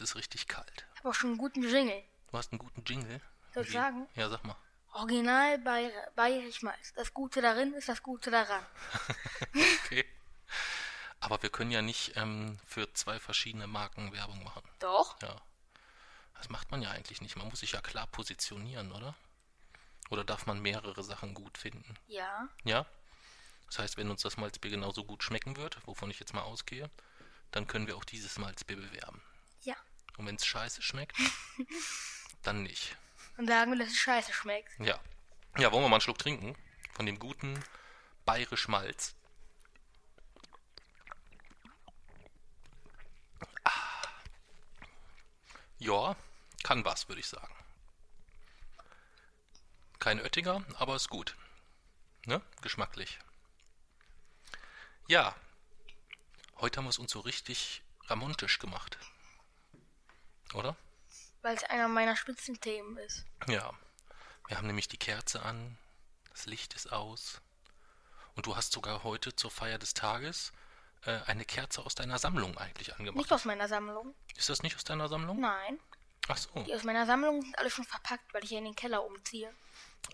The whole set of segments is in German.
Es ist richtig kalt. Ich habe auch schon einen guten Jingle. Du hast einen guten Jingle. Soll ich Wie- sagen? Ja, sag mal. Original Bayer- Bayerisch-Malz. Das Gute darin ist das Gute daran. Okay. Aber wir können ja nicht ähm, für zwei verschiedene Marken Werbung machen. Doch? Ja. Das macht man ja eigentlich nicht. Man muss sich ja klar positionieren, oder? Oder darf man mehrere Sachen gut finden? Ja. Ja? Das heißt, wenn uns das Malzbier genauso gut schmecken wird, wovon ich jetzt mal ausgehe, dann können wir auch dieses Malzbier bewerben. Und wenn es scheiße schmeckt, dann nicht. Und sagen wir, dass es scheiße schmeckt. Ja. Ja, wollen wir mal einen Schluck trinken? Von dem guten bayerisch Malz. Ah. Ja, kann was, würde ich sagen. Kein Oettinger, aber ist gut. Ne? Geschmacklich. Ja. Heute haben wir es uns so richtig ramontisch gemacht. Oder? Weil es einer meiner Spitzenthemen ist. Ja. Wir haben nämlich die Kerze an, das Licht ist aus. Und du hast sogar heute zur Feier des Tages äh, eine Kerze aus deiner Sammlung eigentlich angemacht. Nicht aus meiner Sammlung. Ist das nicht aus deiner Sammlung? Nein. Ach so. Die aus meiner Sammlung sind alle schon verpackt, weil ich hier in den Keller umziehe.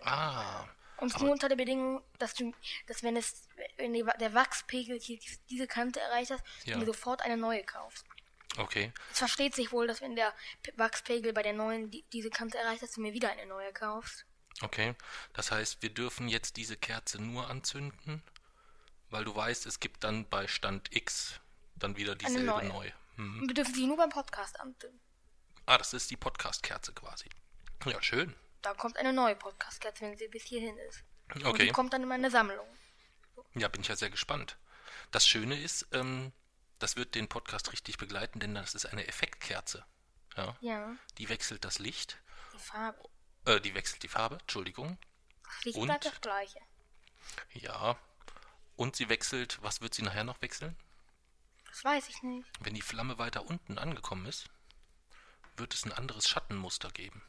Ah. Und nur unter der Bedingung, dass du, dass wenn es, wenn der Wachspegel hier dies- diese Kante erreicht hat, Ja. du mir sofort eine neue kaufst. Okay. Es versteht sich wohl, dass wenn der Wachspegel bei der neuen die, diese Kante erreicht, dass du mir wieder eine neue kaufst. Okay. Das heißt, wir dürfen jetzt diese Kerze nur anzünden, weil du weißt, es gibt dann bei Stand X dann wieder dieselbe neue. neu. Hm. Und wir dürfen sie nur beim Podcast anzünden. Ah, das ist die Podcast-Kerze quasi. Ja, schön. Da kommt eine neue Podcast-Kerze, wenn sie bis hierhin ist. Und Okay. die kommt dann in meine Sammlung. Ja, bin ich ja sehr gespannt. Das Schöne ist, ähm, das wird den Podcast richtig begleiten, denn das ist eine Effektkerze. Ja. Ja, Die wechselt das Licht, die Farbe. äh, die wechselt die Farbe, Entschuldigung. Das Licht Und? bleibt das gleiche. Ja. Und sie wechselt, was wird sie nachher noch wechseln? Das weiß ich nicht. Wenn die Flamme weiter unten angekommen ist, wird es ein anderes Schattenmuster geben.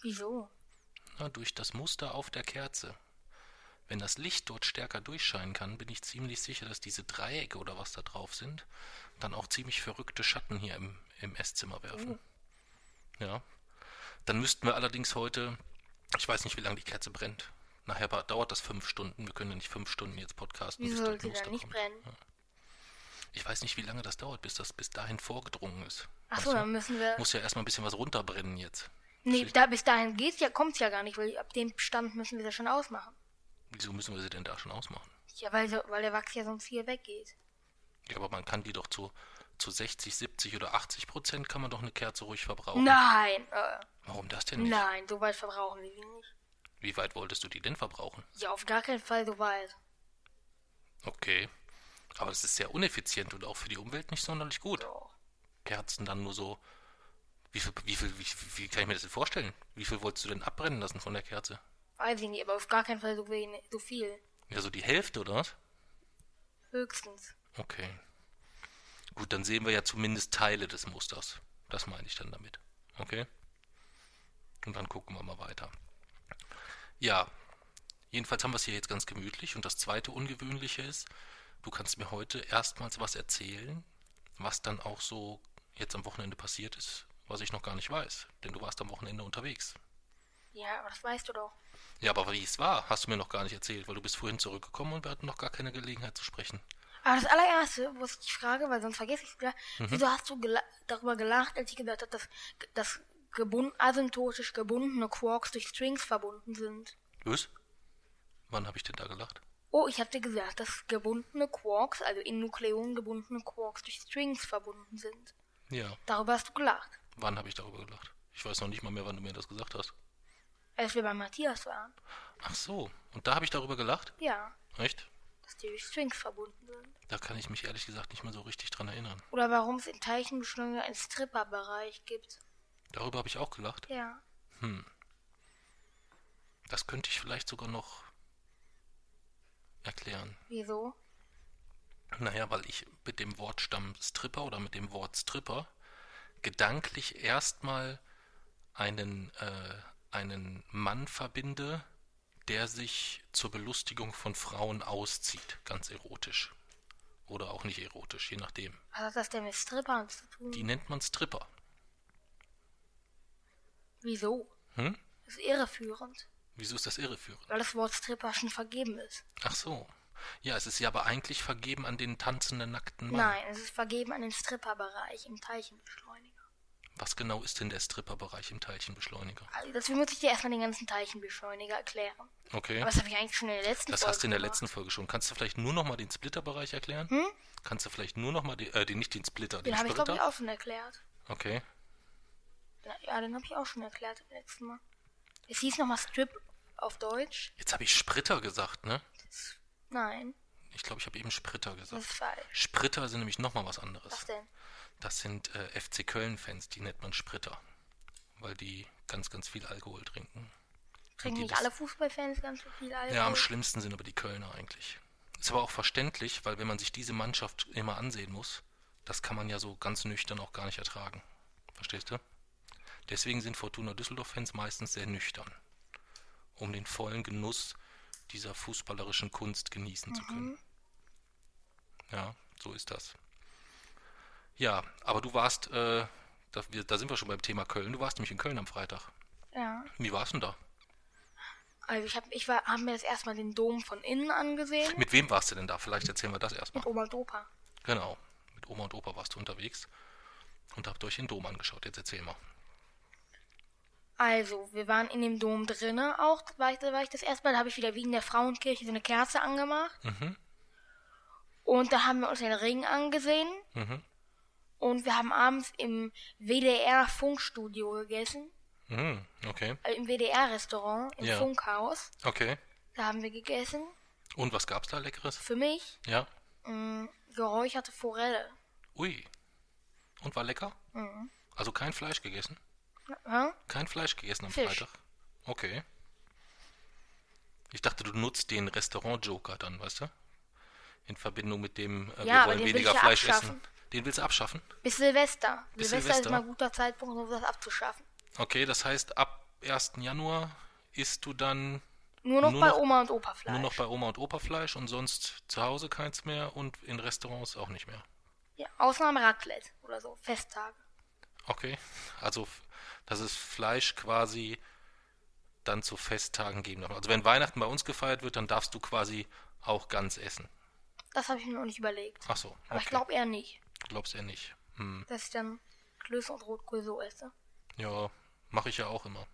Wieso? Na, durch das Muster auf der Kerze. Wenn das Licht dort stärker durchscheinen kann, bin ich ziemlich sicher, dass diese Dreiecke oder was da drauf sind, dann auch ziemlich verrückte Schatten hier im, im Esszimmer werfen. Ja. Dann müssten wir allerdings heute, ich weiß nicht, wie lange die Kerze brennt. Nachher dauert das fünf Stunden. Wir können ja nicht fünf Stunden jetzt podcasten. Wieso sollte Muster da nicht kommt. brennen? Ich weiß nicht, wie lange das dauert, bis das bis dahin vorgedrungen ist. Achso, dann müssen wir. Muss ja erstmal ein bisschen was runterbrennen jetzt. Nee, da, bis dahin geht's ja, kommt's ja gar nicht, weil ab dem Stand müssen wir das schon ausmachen. Wieso müssen wir sie denn da schon ausmachen? Ja, weil, weil der Wachs ja sonst hier weggeht. Ja, aber man kann die doch zu, zu 60, 70 oder 80 Prozent kann man doch eine Kerze ruhig verbrauchen. Nein, äh, Warum das denn nicht? nein, so weit verbrauchen wir die nicht. Wie weit wolltest du die denn verbrauchen? Ja, auf gar keinen Fall so weit. Okay. Aber das ist sehr uneffizient und auch für die Umwelt nicht sonderlich gut. Doch. Kerzen dann nur so. Wie viel, wie viel, wie, wie kann ich mir das denn vorstellen? Wie viel wolltest du denn abbrennen lassen von der Kerze? Weiß ich nicht, aber auf gar keinen Fall so wenig, so viel. Ja, so die Hälfte, oder was? Höchstens. Okay. Gut, dann sehen wir ja zumindest Teile des Musters. Das meine ich dann damit. Okay? Und dann gucken wir mal weiter. Ja, jedenfalls haben wir es hier jetzt ganz gemütlich. Und das zweite Ungewöhnliche ist, du kannst mir heute erstmals was erzählen, was dann auch so jetzt am Wochenende passiert ist, was ich noch gar nicht weiß. Denn du warst am Wochenende unterwegs. Ja, aber das weißt du doch. Ja, aber wie es war, hast du mir noch gar nicht erzählt, weil du bist vorhin zurückgekommen und wir hatten noch gar keine Gelegenheit zu sprechen. Aber das allererste, wo ich dich frage, weil sonst vergesse ich es wieder, Mhm. wieso hast du gela darüber gelacht, als ich gesagt habe, dass, dass gebund asymptotisch gebundene Quarks durch Strings verbunden sind? Was? Wann habe ich denn da gelacht? Oh, ich hatte gesagt, dass gebundene Quarks, also in Nukleonen gebundene Quarks durch Strings verbunden sind. Ja. Darüber hast du gelacht, Wann habe ich darüber gelacht? Ich weiß noch nicht mal mehr, wann du mir das gesagt hast. Als wir bei Matthias waren. Ach so, und da habe ich darüber gelacht? Ja, Echt? dass die durch Strings verbunden sind. Da kann ich mich ehrlich gesagt nicht mehr so richtig dran erinnern. Oder warum es in Teilchenbeschleuniger einen Stripper-Bereich gibt. Darüber habe ich auch gelacht. Ja. Das könnte ich vielleicht sogar noch erklären. Wieso? Naja, weil ich mit dem Wortstamm Stripper oder mit dem Wort Stripper gedanklich erstmal einen, äh, einen Mann verbinde, der sich zur Belustigung von Frauen auszieht, ganz erotisch. Oder auch nicht erotisch, je nachdem. Was hat das denn mit Strippern zu tun? Die nennt man Stripper. Wieso? Hm? Das ist irreführend, Wieso ist das irreführend? weil das Wort Stripper schon vergeben ist. Ach so. Ja, es ist ja aber eigentlich vergeben an den tanzenden nackten Mann. Nein, es ist vergeben an den Stripper-Bereich im Teilchenbeschleuniger. Was genau ist denn der Stripperbereich im Teilchenbeschleuniger? Also deswegen muss ich dir erstmal den ganzen Teilchenbeschleuniger erklären. Okay. Aber das habe ich eigentlich schon in der letzten Das Folge hast du in der gemacht. letzten Folge schon. Kannst du vielleicht nur noch mal den Splitterbereich erklären? Hm? Kannst du vielleicht nur noch mal den, äh, den nicht den Splitter, den, Den habe ich, glaube ich, auch schon erklärt. Okay. Ja, den habe ich auch schon erklärt beim letzten Mal. Es hieß nochmal Strip auf Deutsch. Jetzt habe ich Spritter gesagt, ne? Nein, Ich glaube, ich habe eben Spritter das gesagt. ist falsch. Spritter sind nämlich noch mal was anderes. Was denn? Das sind äh, FC Köln-Fans, die nennt man Spritter. Weil die ganz, ganz viel Alkohol trinken. Trinken nicht alle Fußballfans ganz so viel Alkohol? Ja, am schlimmsten sind aber die Kölner eigentlich. Ist aber auch verständlich, weil wenn man sich diese Mannschaft immer ansehen muss, das kann man ja so ganz nüchtern auch gar nicht ertragen. Verstehst du? Deswegen sind Fortuna Düsseldorf-Fans meistens sehr nüchtern, um den vollen Genuss dieser fußballerischen Kunst genießen zu können. Ja, so ist das. Ja, aber du warst, äh, da, wir, da sind wir schon beim Thema Köln. Du warst nämlich in Köln am Freitag. Ja. Wie warst du denn da? Also ich habe ich war, hab mir das erstmal den Dom von innen angesehen. Mit wem warst du denn da? Vielleicht erzählen wir das erstmal. Mit Oma und Opa. Genau. Mit Oma und Opa warst du unterwegs und habt euch den Dom angeschaut. Jetzt erzähl mal. Also, wir waren in dem Dom drinne auch, da war ich, da war ich das erste Mal, da habe ich wieder wie in der Frauenkirche so eine Kerze angemacht. Mhm. Und da haben wir uns den Ring angesehen. Mhm. Und wir haben abends im WDR-Funkstudio gegessen. Mhm. Okay. Äh, Im WDR-Restaurant, im Ja. Funkhaus. Okay. Da haben wir gegessen. Und was gab's da Leckeres? Für mich Ja. mh, geräucherte Forelle. Ui. Und war lecker? Mhm. Also kein Fleisch gegessen? Ja? Kein Fleisch gegessen am Fisch. Freitag? Okay. Ich dachte, du nutzt den Restaurant-Joker dann, weißt du? In Verbindung mit dem, äh, Ja, wir aber wollen den will weniger ich ja Fleisch abschaffen. Den willst du abschaffen? Bis Silvester. Bis Silvester, ist mal ein guter Zeitpunkt, um das abzuschaffen. Okay, das heißt, ab 1. Januar isst du dann Nur noch Nur bei noch- Oma und Opa Fleisch. nur noch bei Oma und Opa Fleisch und sonst zu Hause keins mehr und in Restaurants auch nicht mehr. ja, Ausnahme Raclette oder so, Festtage. Okay, also dass es Fleisch quasi dann zu Festtagen geben darf. Also wenn Weihnachten bei uns gefeiert wird, dann darfst du quasi auch ganz essen. Das habe ich mir noch nicht überlegt. Ach so, Aber ich okay. glaube eher nicht, Glaubst eher nicht. Hm. dass ich dann Klöße und Rotkohl so esse. Ja, mache ich ja auch immer.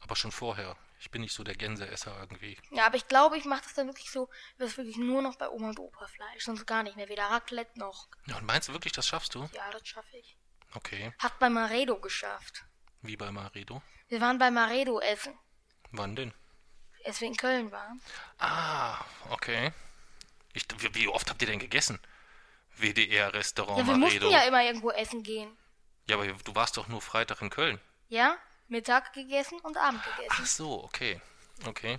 Aber schon vorher. Ich bin nicht so der Gänseesser irgendwie. Ja, aber ich glaube, ich mache das dann wirklich so, das wirklich nur noch bei Oma und Opa Fleisch, sonst gar nicht mehr. Weder Raclette noch. Ja, und meinst du wirklich, das schaffst du? Ja, das schaffe ich. Okay. Hat bei Maredo geschafft. Wie bei Maredo? Wir waren bei Maredo essen, Wann denn? als wir in Köln waren. Ah, okay. Ich, wie, wie oft habt ihr denn gegessen? WDR-Restaurant Ja, wir Maredo. mussten ja immer irgendwo essen gehen. Ja, aber du warst doch nur Freitag in Köln. Ja, Mittag gegessen und Abend gegessen. Ach so, okay. Okay.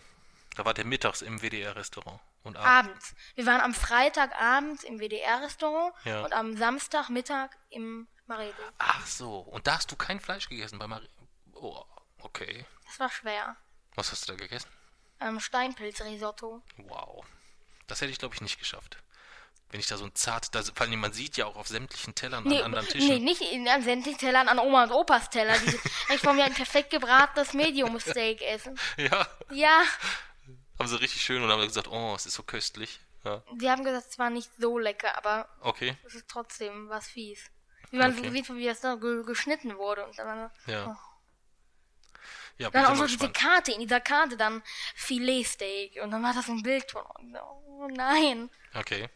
Da war der mittags im WDR-Restaurant. Und abends. Abends. Wir waren am Freitagabend im WDR-Restaurant Ja. und am Samstagmittag im Maredo. Ach so. Und da hast du kein Fleisch gegessen bei Maredo. Oh, okay. Das war schwer. Was hast du da gegessen? Ähm, Steinpilzrisotto. Wow. Das hätte ich, glaube ich, nicht geschafft. Wenn ich da so ein zart, da, vor allem, man sieht ja auch auf sämtlichen Tellern Nee, an anderen Tischen. nee, nicht in, an sämtlichen Tellern, an Oma und Opas Teller. Die ich wollte mir ein perfekt gebratenes Medium-Steak essen. Ja, Ja, haben sie richtig schön und haben gesagt, oh, es ist so köstlich. Ja, sie haben gesagt, es war nicht so lecker, aber okay. es ist trotzdem was fies. Wie man Okay. so sieht, wie das da ge geschnitten wurde. Und dann, Ja. Ja, bin dann auch so diese. Karte, in dieser Karte dann Filetsteak. Und dann war das so ein Bild von, oh nein. Okay.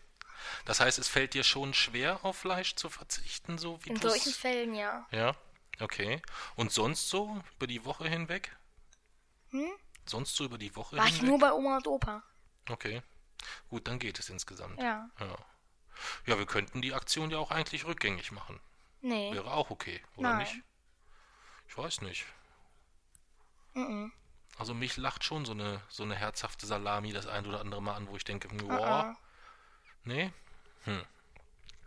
Das heißt, es fällt dir schon schwer, auf Fleisch zu verzichten, so wie In du solchen Fällen ja. Ja, okay. Und sonst so über die Woche hinweg? Hm? Sonst so über die Woche War ich hinweg? nur bei Oma und Opa. Okay. Gut, dann geht es insgesamt. Ja. Ja, ja wir könnten die Aktion ja auch eigentlich rückgängig machen. Nee. Wäre auch okay, oder Nein. nicht? Ich weiß nicht. Mhm. Also mich lacht schon so eine, so eine herzhafte Salami das ein oder andere Mal an, wo ich denke, boah, nee, hm.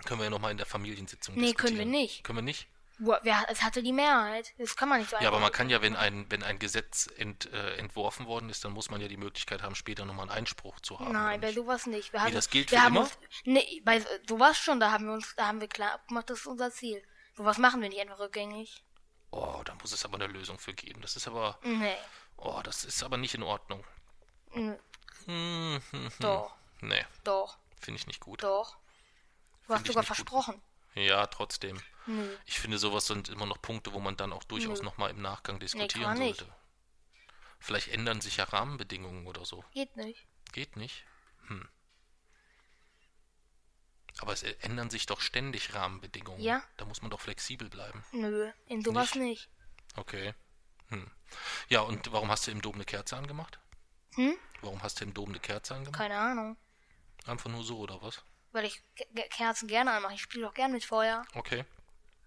Können wir ja nochmal in der Familiensitzung Nee, diskutieren. können wir nicht. Können wir nicht? Wer, es hatte die Mehrheit. Das kann man nicht so Ja, aber man kann ja, wenn ein, wenn ein Gesetz ent, äh, entworfen worden ist, dann muss man ja die Möglichkeit haben, später nochmal einen Einspruch zu haben. Nein, bei sowas nicht. Wir haben, das gilt für immer? Uns, nee, bei so- sowas schon, da haben wir uns, da haben wir klar abgemacht, das ist unser Ziel. Sowas machen wir nicht einfach rückgängig. Oh, da muss es aber eine Lösung für geben. Das ist aber, Nee. oh, das ist aber nicht in Ordnung. Mhm. Hm, hm, hm. Doch, Nee, doch, finde ich nicht gut. doch. Du hast sogar nicht gut. versprochen. Ja, trotzdem. Nö. Ich finde, sowas sind immer noch Punkte, wo man dann auch durchaus nochmal im Nachgang diskutieren nicht. sollte. Vielleicht ändern sich ja Rahmenbedingungen oder so. Geht nicht. Geht nicht? Hm. Aber es ändern sich doch ständig Rahmenbedingungen. Ja. Da muss man doch flexibel bleiben. Nö, in sowas nicht. Okay. Hm. Ja, und warum hast du im Dom eine Kerze angemacht? Hm? Warum hast du im Dom eine Kerze angemacht? Keine Ahnung. Einfach nur so, oder was? Weil ich Ke- Ke- Kerzen gerne anmache. Ich spiele doch gern mit Feuer. Okay.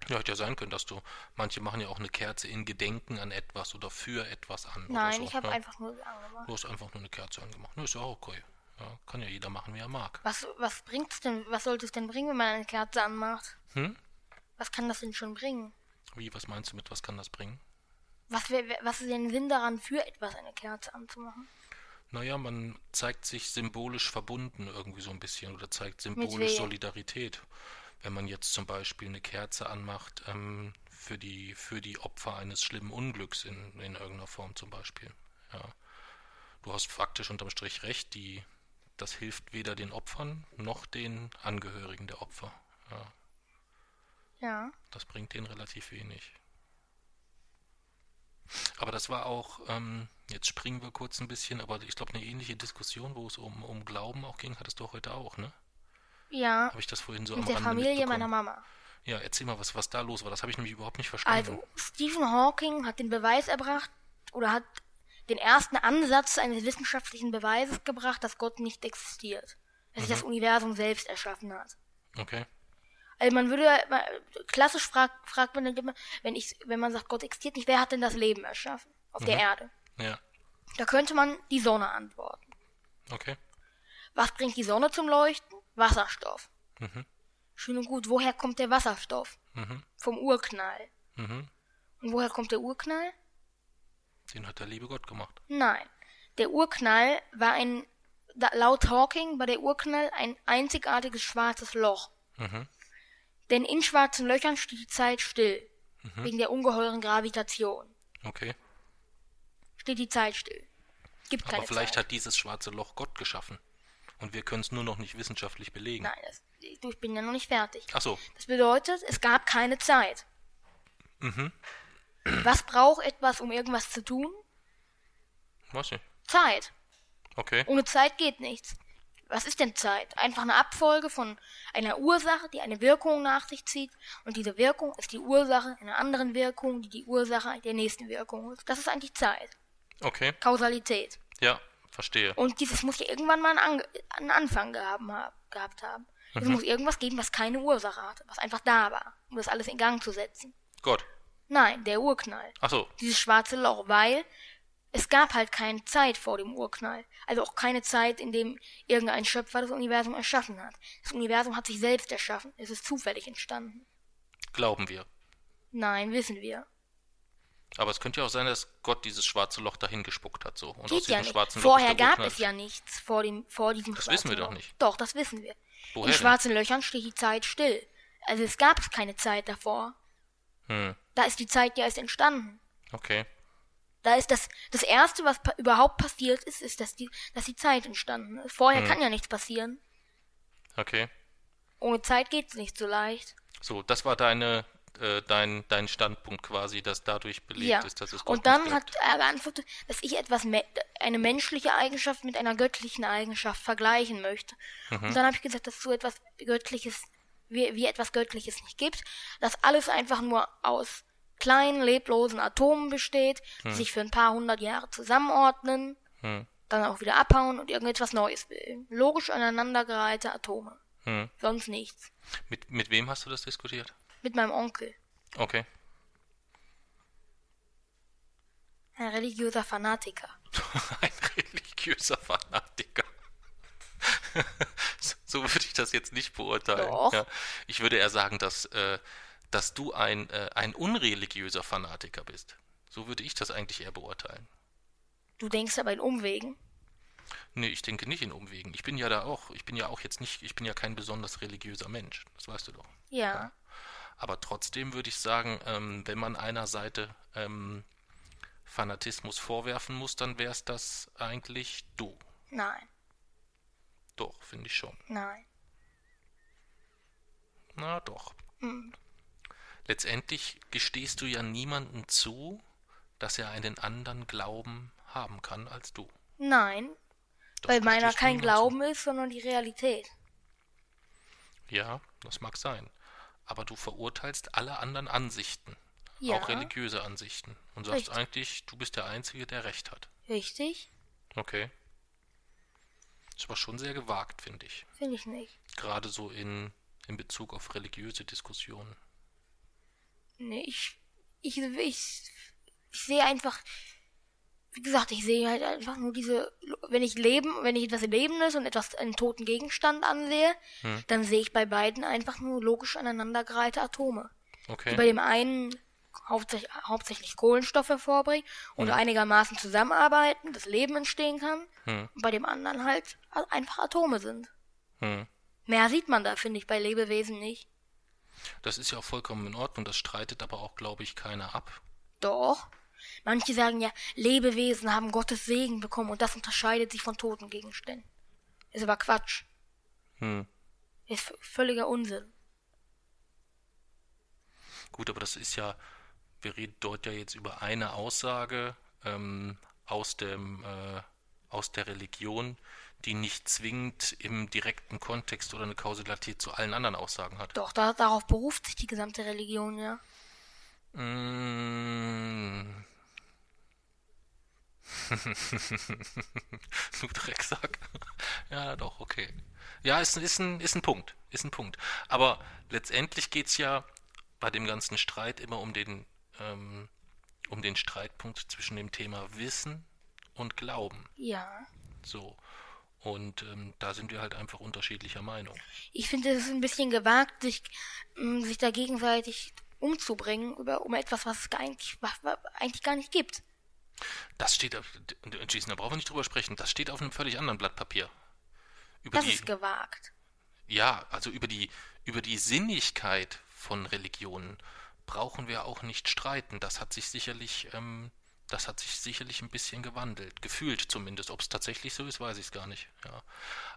Ja, hätte ja sein können, dass du. Manche machen ja auch eine Kerze in Gedenken an etwas oder für etwas an. Nein, so. ich habe ja. einfach nur angemacht. Du hast einfach nur eine Kerze angemacht. Nö, ist ja auch okay. Ja, kann ja jeder machen, wie er mag. Was, was bringt's denn, was sollte es denn bringen, wenn man eine Kerze anmacht? Hm? Was kann das denn schon bringen? Wie, was meinst du mit, was kann das bringen? Was, wär- was ist denn Sinn daran, für etwas eine Kerze anzumachen? Naja, man zeigt sich symbolisch verbunden irgendwie so ein bisschen oder zeigt symbolisch wem? Solidarität. Wenn man jetzt zum Beispiel eine Kerze anmacht ähm, für, die, für die Opfer eines schlimmen Unglücks in, in irgendeiner Form zum Beispiel. Ja. Du hast faktisch unterm Strich recht, die, das hilft weder den Opfern noch den Angehörigen der Opfer. Ja, Ja. das bringt denen relativ wenig. Aber das war auch, ähm, jetzt springen wir kurz ein bisschen, aber ich glaube, eine ähnliche Diskussion, wo es um, um Glauben auch ging, hattest du heute auch, ne? Ja. Habe ich das vorhin so Mit am der Rande Familie meiner Mama. Ja, erzähl mal, was, was da los war. Das habe ich nämlich überhaupt nicht verstanden. Also, Stephen Hawking hat den Beweis erbracht oder hat den ersten Ansatz eines wissenschaftlichen Beweises gebracht, dass Gott nicht existiert. Dass sich das Universum selbst erschaffen hat. Okay. Also man würde klassisch fragt, fragt man dann immer, wenn ich wenn man sagt, Gott existiert nicht, wer hat denn das Leben erschaffen auf der Erde? Ja. Da könnte man die Sonne antworten. Okay. Was bringt die Sonne zum Leuchten? Wasserstoff. Mhm. Schön und gut. Woher kommt der Wasserstoff? Mhm. Vom Urknall. Mhm. Und woher kommt der Urknall? Den hat der liebe Gott gemacht. Nein. Der Urknall war ein, laut Hawking war der Urknall ein einzigartiges schwarzes Loch. Mhm. Denn in schwarzen Löchern steht die Zeit still. Wegen der ungeheuren Gravitation. Okay. Steht die Zeit still. Gibt keine Aber vielleicht Zeit. hat dieses schwarze Loch Gott geschaffen. Und wir können es nur noch nicht wissenschaftlich belegen. Nein, das, du, ich bin ja noch nicht fertig. Ach so. Das bedeutet, es gab keine Zeit. Mhm. Was braucht etwas, um irgendwas zu tun? Weiß nicht. Zeit. Okay. Ohne Zeit geht nichts. Was ist denn Zeit? Einfach eine Abfolge von einer Ursache, die eine Wirkung nach sich zieht. Und diese Wirkung ist die Ursache einer anderen Wirkung, die die Ursache der nächsten Wirkung ist. Das ist eigentlich Zeit. Okay. Kausalität. Ja, verstehe. Und dieses muss ja irgendwann mal einen, Ange einen Anfang gehabt, haben- gehabt haben. Es muss irgendwas geben, was keine Ursache hatte, was einfach da war, um das alles in Gang zu setzen. Gott. Nein, der Urknall. Ach so. Dieses schwarze Loch, weil es gab halt keine Zeit vor dem Urknall. Also auch keine Zeit, in dem irgendein Schöpfer das Universum erschaffen hat. Das Universum hat sich selbst erschaffen. Es ist zufällig entstanden. Glauben wir. Nein, wissen wir. Aber es könnte ja auch sein, dass Gott dieses schwarze Loch dahin gespuckt hat so. Und aus Geht diesem ja nicht. schwarzen Vorher Loch der gab es ja nichts vor, dem, vor diesem Das schwarzen wissen wir doch nicht. Doch, das wissen wir. Woher in denn? schwarzen Löchern steht die Zeit still. Also es gab keine Zeit davor. Hm. Da ist die Zeit ja erst entstanden. Okay. Da ist das, das erste, was pa überhaupt passiert ist, ist, dass die, dass die Zeit entstanden ist. Vorher Hm. kann ja nichts passieren. Okay. Ohne Zeit geht's nicht so leicht. So, das war deine, äh, dein, dein Standpunkt quasi, dass dadurch belegt Ja. ist, dass es Gott Und dann hat er geantwortet, dass ich etwas, me eine menschliche Eigenschaft mit einer göttlichen Eigenschaft vergleichen möchte. Mhm. Und dann habe ich gesagt, dass es so etwas Göttliches, wie, wie etwas Göttliches nicht gibt, dass alles einfach nur aus kleinen, leblosen Atomen besteht, die sich für ein paar hundert Jahre zusammenordnen Hm. dann auch wieder abhauen und irgendetwas Neues bilden. Logisch aneinandergereihte Atome. Hm. Sonst nichts. Mit, mit wem hast du das diskutiert? Mit meinem Onkel. Okay. Ein religiöser Fanatiker. Ein religiöser Fanatiker. so würde ich das jetzt nicht beurteilen. Doch. Ja, ich würde eher sagen, dass, äh, dass du ein, äh, ein unreligiöser Fanatiker bist. So würde ich das eigentlich eher beurteilen. Du denkst aber in Umwegen. Nee, ich denke nicht in Umwegen. Ich bin ja da auch, ich bin ja auch jetzt nicht, ich bin ja kein besonders religiöser Mensch. Das weißt du doch. Ja. Aber trotzdem würde ich sagen, ähm, wenn man einer Seite ähm, Fanatismus vorwerfen muss, dann wär's das eigentlich du. Nein. Doch, finde ich schon. Nein. Na doch. Hm. Letztendlich gestehst du ja niemandem zu, dass er einen anderen Glauben haben kann als du. Nein. Das weil meiner kein Glauben ist, sondern die Realität. Zu. Ja, das mag sein. Aber du verurteilst alle anderen Ansichten, Ja. auch religiöse Ansichten, und sagst Richtig. eigentlich, du bist der Einzige, der Recht hat. Richtig? Okay. Ist aber schon sehr gewagt, finde ich. Finde ich nicht. Gerade so in, in Bezug auf religiöse Diskussionen. Nee, ich, ich, ich, ich sehe einfach, wie gesagt, ich sehe halt einfach nur diese, wenn ich Leben, wenn ich etwas Lebendes und etwas, einen toten Gegenstand ansehe, Hm. dann sehe ich bei beiden einfach nur logisch aneinandergereihte Atome. Okay. Die bei dem einen hauptsächlich, hauptsächlich Kohlenstoff hervorbringen und Hm. einigermaßen zusammenarbeiten, das Leben entstehen kann, Hm. und bei dem anderen halt einfach Atome sind. Hm. Mehr sieht man da, finde ich, bei Lebewesen nicht. Das ist ja auch vollkommen in Ordnung, das streitet aber auch, glaube ich, keiner ab. Doch. Manche sagen ja, Lebewesen haben Gottes Segen bekommen und das unterscheidet sich von toten Gegenständen. Ist aber Quatsch. Hm. Ist völliger Unsinn. Gut, aber das ist ja, wir reden dort ja jetzt über eine Aussage ähm, aus dem äh, aus der Religion, die nicht zwingend im direkten Kontext oder eine Kausalität zu allen anderen Aussagen hat. Doch, da, darauf beruft sich die gesamte Religion, ja. Mm. du Drecksack. Ja, doch, okay. Ja, ist, ist, ein, ist ein Punkt. Ist ein Punkt. Aber letztendlich geht es ja bei dem ganzen Streit immer um den, ähm, um den Streitpunkt zwischen dem Thema Wissen und Glauben. Ja. So. Und ähm, da sind wir halt einfach unterschiedlicher Meinung. Ich finde, es ist ein bisschen gewagt, sich, ähm, sich da gegenseitig umzubringen über, um etwas, was es eigentlich, was, was eigentlich gar nicht gibt. Das steht auf, Jason, da brauchen wir nicht drüber sprechen. Das steht auf einem völlig anderen Blatt Papier. Über Das die, ist gewagt. Ja, also über die, über die Sinnigkeit von Religionen brauchen wir auch nicht streiten. Das hat sich sicherlich, ähm, das hat sich sicherlich ein bisschen gewandelt. Gefühlt zumindest. Ob es tatsächlich so ist, weiß ich es gar nicht. Ja.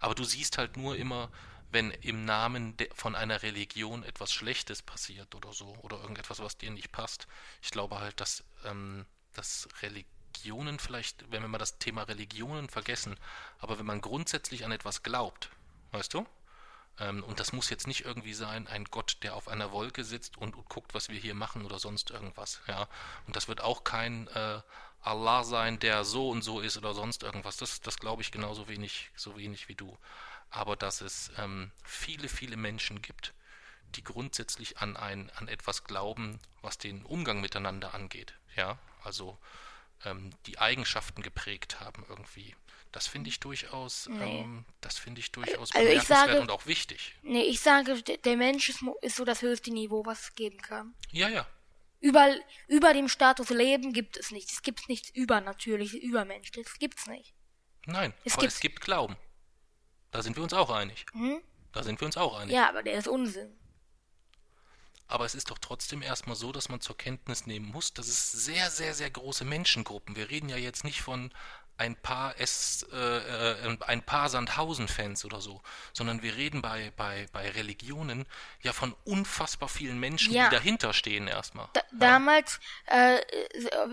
Aber du siehst halt nur immer, wenn im Namen von einer Religion etwas Schlechtes passiert oder so, oder irgendetwas, was dir nicht passt. Ich glaube halt, dass, ähm, dass Religionen vielleicht, wenn wir mal das Thema Religionen vergessen, aber wenn man grundsätzlich an etwas glaubt, weißt du? Ähm, und das muss jetzt nicht irgendwie sein, ein Gott, der auf einer Wolke sitzt und, und guckt, was wir hier machen oder sonst irgendwas. Ja, und das wird auch kein äh, Allah sein, der so und so ist oder sonst irgendwas. Das, das glaube ich genauso wenig, so wenig wie du. Aber dass es ähm, viele, viele Menschen gibt, die grundsätzlich an ein, an etwas glauben, was den Umgang miteinander angeht. Ja, also ähm, die Eigenschaften geprägt haben irgendwie. Das finde ich durchaus, Nee. ähm, das finde ich durchaus Also ich bemerkenswert sage- und auch wichtig. Nee, ich sage, der Mensch ist, ist so das höchste Niveau, was es geben kann. Ja, ja. Über, über dem Status Leben gibt es nichts. Es gibt nichts übernatürliches, übermenschliches. Gibt's nicht. Nein, Es aber gibt- es gibt Glauben. Da sind wir uns auch einig. Hm? Da sind wir uns auch einig. Ja, aber der ist Unsinn. Aber es ist doch trotzdem erstmal so, dass man zur Kenntnis nehmen muss, dass es sehr, sehr, sehr große Menschengruppen, wir reden ja jetzt nicht von ein paar S, äh, äh, ein paar Sandhausen-Fans oder so, sondern wir reden bei, bei, bei Religionen ja von unfassbar vielen Menschen, Ja. die dahinter stehen erstmal. Da, Damals, äh,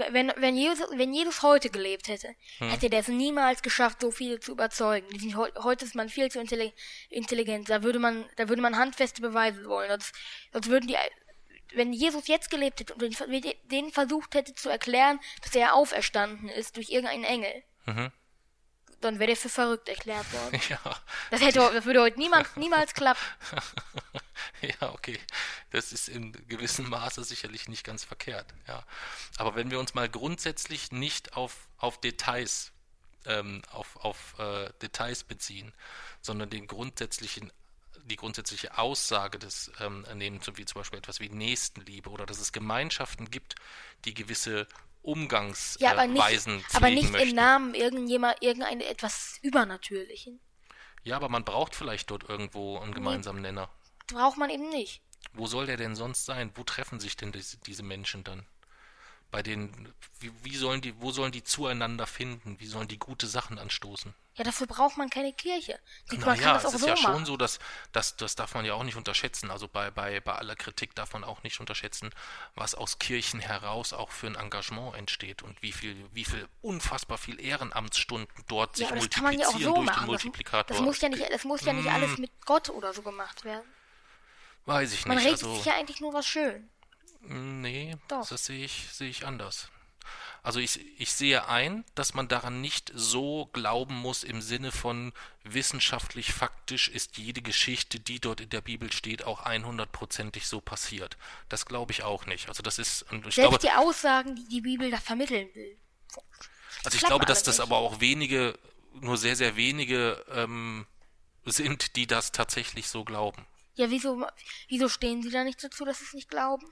wenn, wenn, Jesus, wenn Jesus heute gelebt hätte, Hm. hätte der es niemals geschafft, so viele zu überzeugen. Heute ist man viel zu intelli- intelligent. Da würde man, da würde man handfeste Beweise wollen. Sonst, sonst würden die, wenn Jesus jetzt gelebt hätte und den versucht hätte zu erklären, dass er auferstanden ist durch irgendeinen Engel, Mhm. dann wäre der für verrückt erklärt worden. Ja, Das, hätte, das würde heute niemals, niemals klappen. ja, okay. Das ist in gewissem Maße sicherlich nicht ganz verkehrt, ja. Aber wenn wir uns mal grundsätzlich nicht auf, auf Details, ähm, auf, auf äh, Details beziehen, sondern den grundsätzlichen die grundsätzliche Aussage des ähm, nehmen, wie zum Beispiel etwas wie Nächstenliebe oder dass es Gemeinschaften gibt, die gewisse Umgangsweisen Ja, aber nicht, aber nicht möchten. im Namen irgendjemand, irgendein etwas Übernatürlichen. Ja, aber man braucht vielleicht dort irgendwo einen gemeinsamen Nenner. Braucht man eben nicht. Wo soll der denn sonst sein? Wo treffen sich denn diese Menschen dann? Bei den, wie, wie sollen die, wo sollen die zueinander finden? Wie sollen die gute Sachen anstoßen? Ja, dafür braucht man keine Kirche. Die, man Naja, kann das es auch ist so ja machen. schon so, dass, dass das darf man ja auch nicht unterschätzen. Also bei, bei, bei aller Kritik darf man auch nicht unterschätzen, was aus Kirchen heraus auch für ein Engagement entsteht und wie viel, wie viel unfassbar viel Ehrenamtsstunden dort ja, sich das man ja auch multiplizieren so durch den machen. Das, Multiplikator. das muss ja nicht, das muss ja nicht alles mit Gott oder so gemacht werden. Weiß ich Man nicht. redet Also, sich ja eigentlich nur was schön. Nee, Doch. das sehe ich, sehe ich anders. Also ich, ich sehe ein, dass man daran nicht so glauben muss im Sinne von wissenschaftlich faktisch ist jede Geschichte, die dort in der Bibel steht, auch 100%ig so passiert. Das glaube ich auch nicht. Also das ist, und ich Selbst glaube, die Aussagen, die die Bibel da vermitteln will. also ich glaube, dass das nicht. aber auch wenige, nur sehr, sehr wenige ähm, sind, die das tatsächlich so glauben. Ja, wieso, wieso stehen sie da nicht dazu, dass sie es nicht glauben?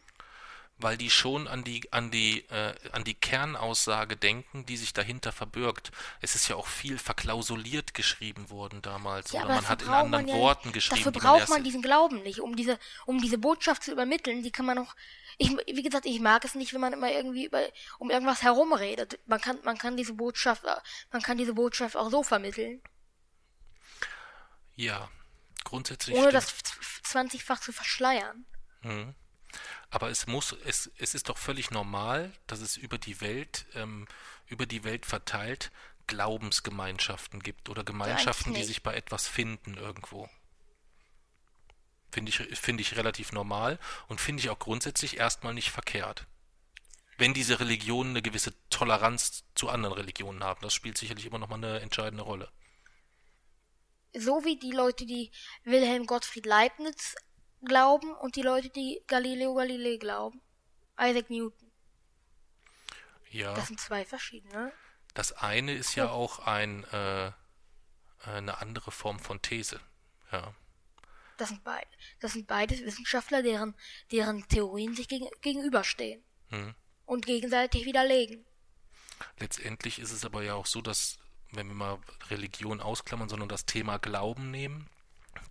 Weil die schon an die an die äh, an die Kernaussage denken, die sich dahinter verbirgt. Es ist ja auch viel verklausuliert geschrieben worden damals Ja, oder man hat in anderen man ja, Worten geschrieben. Dafür braucht erst- man diesen Glauben nicht, um diese, um diese Botschaft zu übermitteln. Die kann man auch. Ich, wie gesagt, ich mag es nicht, wenn man immer irgendwie über, um irgendwas herumredet. Man kann, man kann diese Botschaft, man kann diese Botschaft auch so vermitteln, ja, grundsätzlich ohne stimmt. das z- zwanzigfach zu verschleiern. Aber es muss, es, es ist doch völlig normal, dass es über die Welt, ähm, über die Welt verteilt Glaubensgemeinschaften gibt oder Gemeinschaften, die sich bei etwas finden irgendwo. Finde ich, finde ich relativ normal und finde ich auch grundsätzlich erstmal nicht verkehrt. Wenn diese Religionen eine gewisse Toleranz zu anderen Religionen haben, das spielt sicherlich immer noch mal eine entscheidende Rolle. So wie die Leute, die Wilhelm Gottfried Leibniz glauben und die Leute, die Galileo Galilei glauben. Isaac Newton. Ja. Das sind zwei verschiedene. Das eine ist ja auch ein, äh, eine andere Form von These. Ja. Das sind, beid, das sind beides Wissenschaftler, deren, deren Theorien sich gegen, gegenüberstehen Hm. und gegenseitig widerlegen. Letztendlich ist es aber ja auch so, dass, wenn wir mal Religion ausklammern, sondern das Thema Glauben nehmen,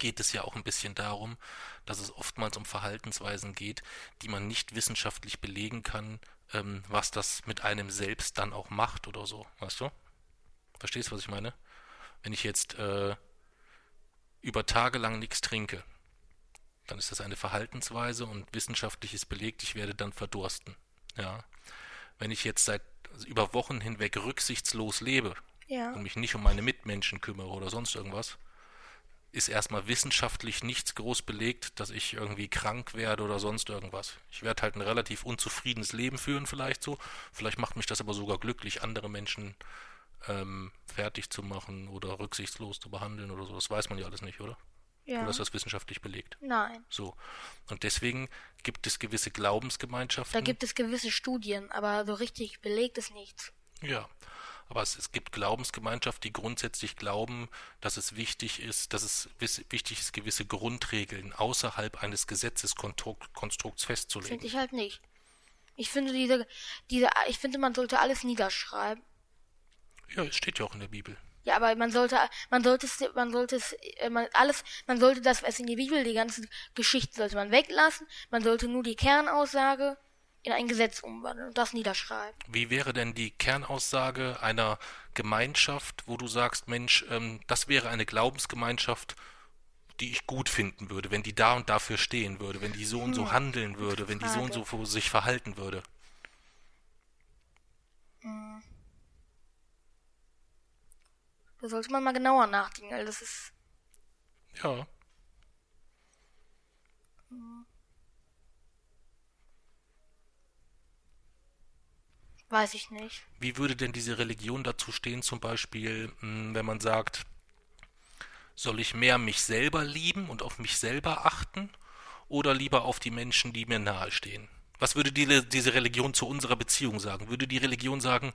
geht es ja auch ein bisschen darum, dass es oftmals um Verhaltensweisen geht, die man nicht wissenschaftlich belegen kann, ähm, was das mit einem selbst dann auch macht oder so. Weißt du? Verstehst du, was ich meine? Wenn ich jetzt äh, über Tage lang nichts trinke, dann ist das eine Verhaltensweise und wissenschaftlich ist belegt, ich werde dann verdursten. Ja. Wenn ich jetzt seit also über Wochen hinweg rücksichtslos lebe Ja. und mich nicht um meine Mitmenschen kümmere oder sonst irgendwas, ist erstmal wissenschaftlich nichts groß belegt, dass ich irgendwie krank werde oder sonst irgendwas. Ich werde halt ein relativ unzufriedenes Leben führen, vielleicht so. Vielleicht macht mich das aber sogar glücklich, andere Menschen ähm, fertig zu machen oder rücksichtslos zu behandeln oder so. Das weiß man ja alles nicht, oder? ja. Oder ist das wissenschaftlich belegt? Nein. So. Und deswegen gibt es gewisse Glaubensgemeinschaften. Da gibt es gewisse Studien, aber so richtig belegt ist nichts. Ja, aber es, es gibt Glaubensgemeinschaften, die grundsätzlich glauben, dass es wichtig ist, dass es wichtig ist, gewisse Grundregeln außerhalb eines Gesetzeskonstrukts festzulegen. Finde ich halt nicht. Ich finde diese, diese, ich finde, man sollte alles niederschreiben. Ja, es steht ja auch in der Bibel. Ja, aber man sollte, man sollte es, man sollte es, äh, man alles, man sollte das, was in der Bibel, die ganze Geschichte sollte man weglassen. Man sollte nur die Kernaussage in ein Gesetz umwandeln und das niederschreiben. Wie wäre denn die Kernaussage einer Gemeinschaft, wo du sagst, Mensch, ähm, das wäre eine Glaubensgemeinschaft, die ich gut finden würde, wenn die da und dafür stehen würde, wenn die so und so handeln würde, wenn die so und so vor sich verhalten würde? Da sollte man mal genauer nachdenken, weil das ist, Ja. Weiß ich nicht. Wie würde denn diese Religion dazu stehen, zum Beispiel, mh, wenn man sagt, soll ich mehr mich selber lieben und auf mich selber achten oder lieber auf die Menschen, die mir nahestehen? Was würde die, diese Religion zu unserer Beziehung sagen? Würde die Religion sagen,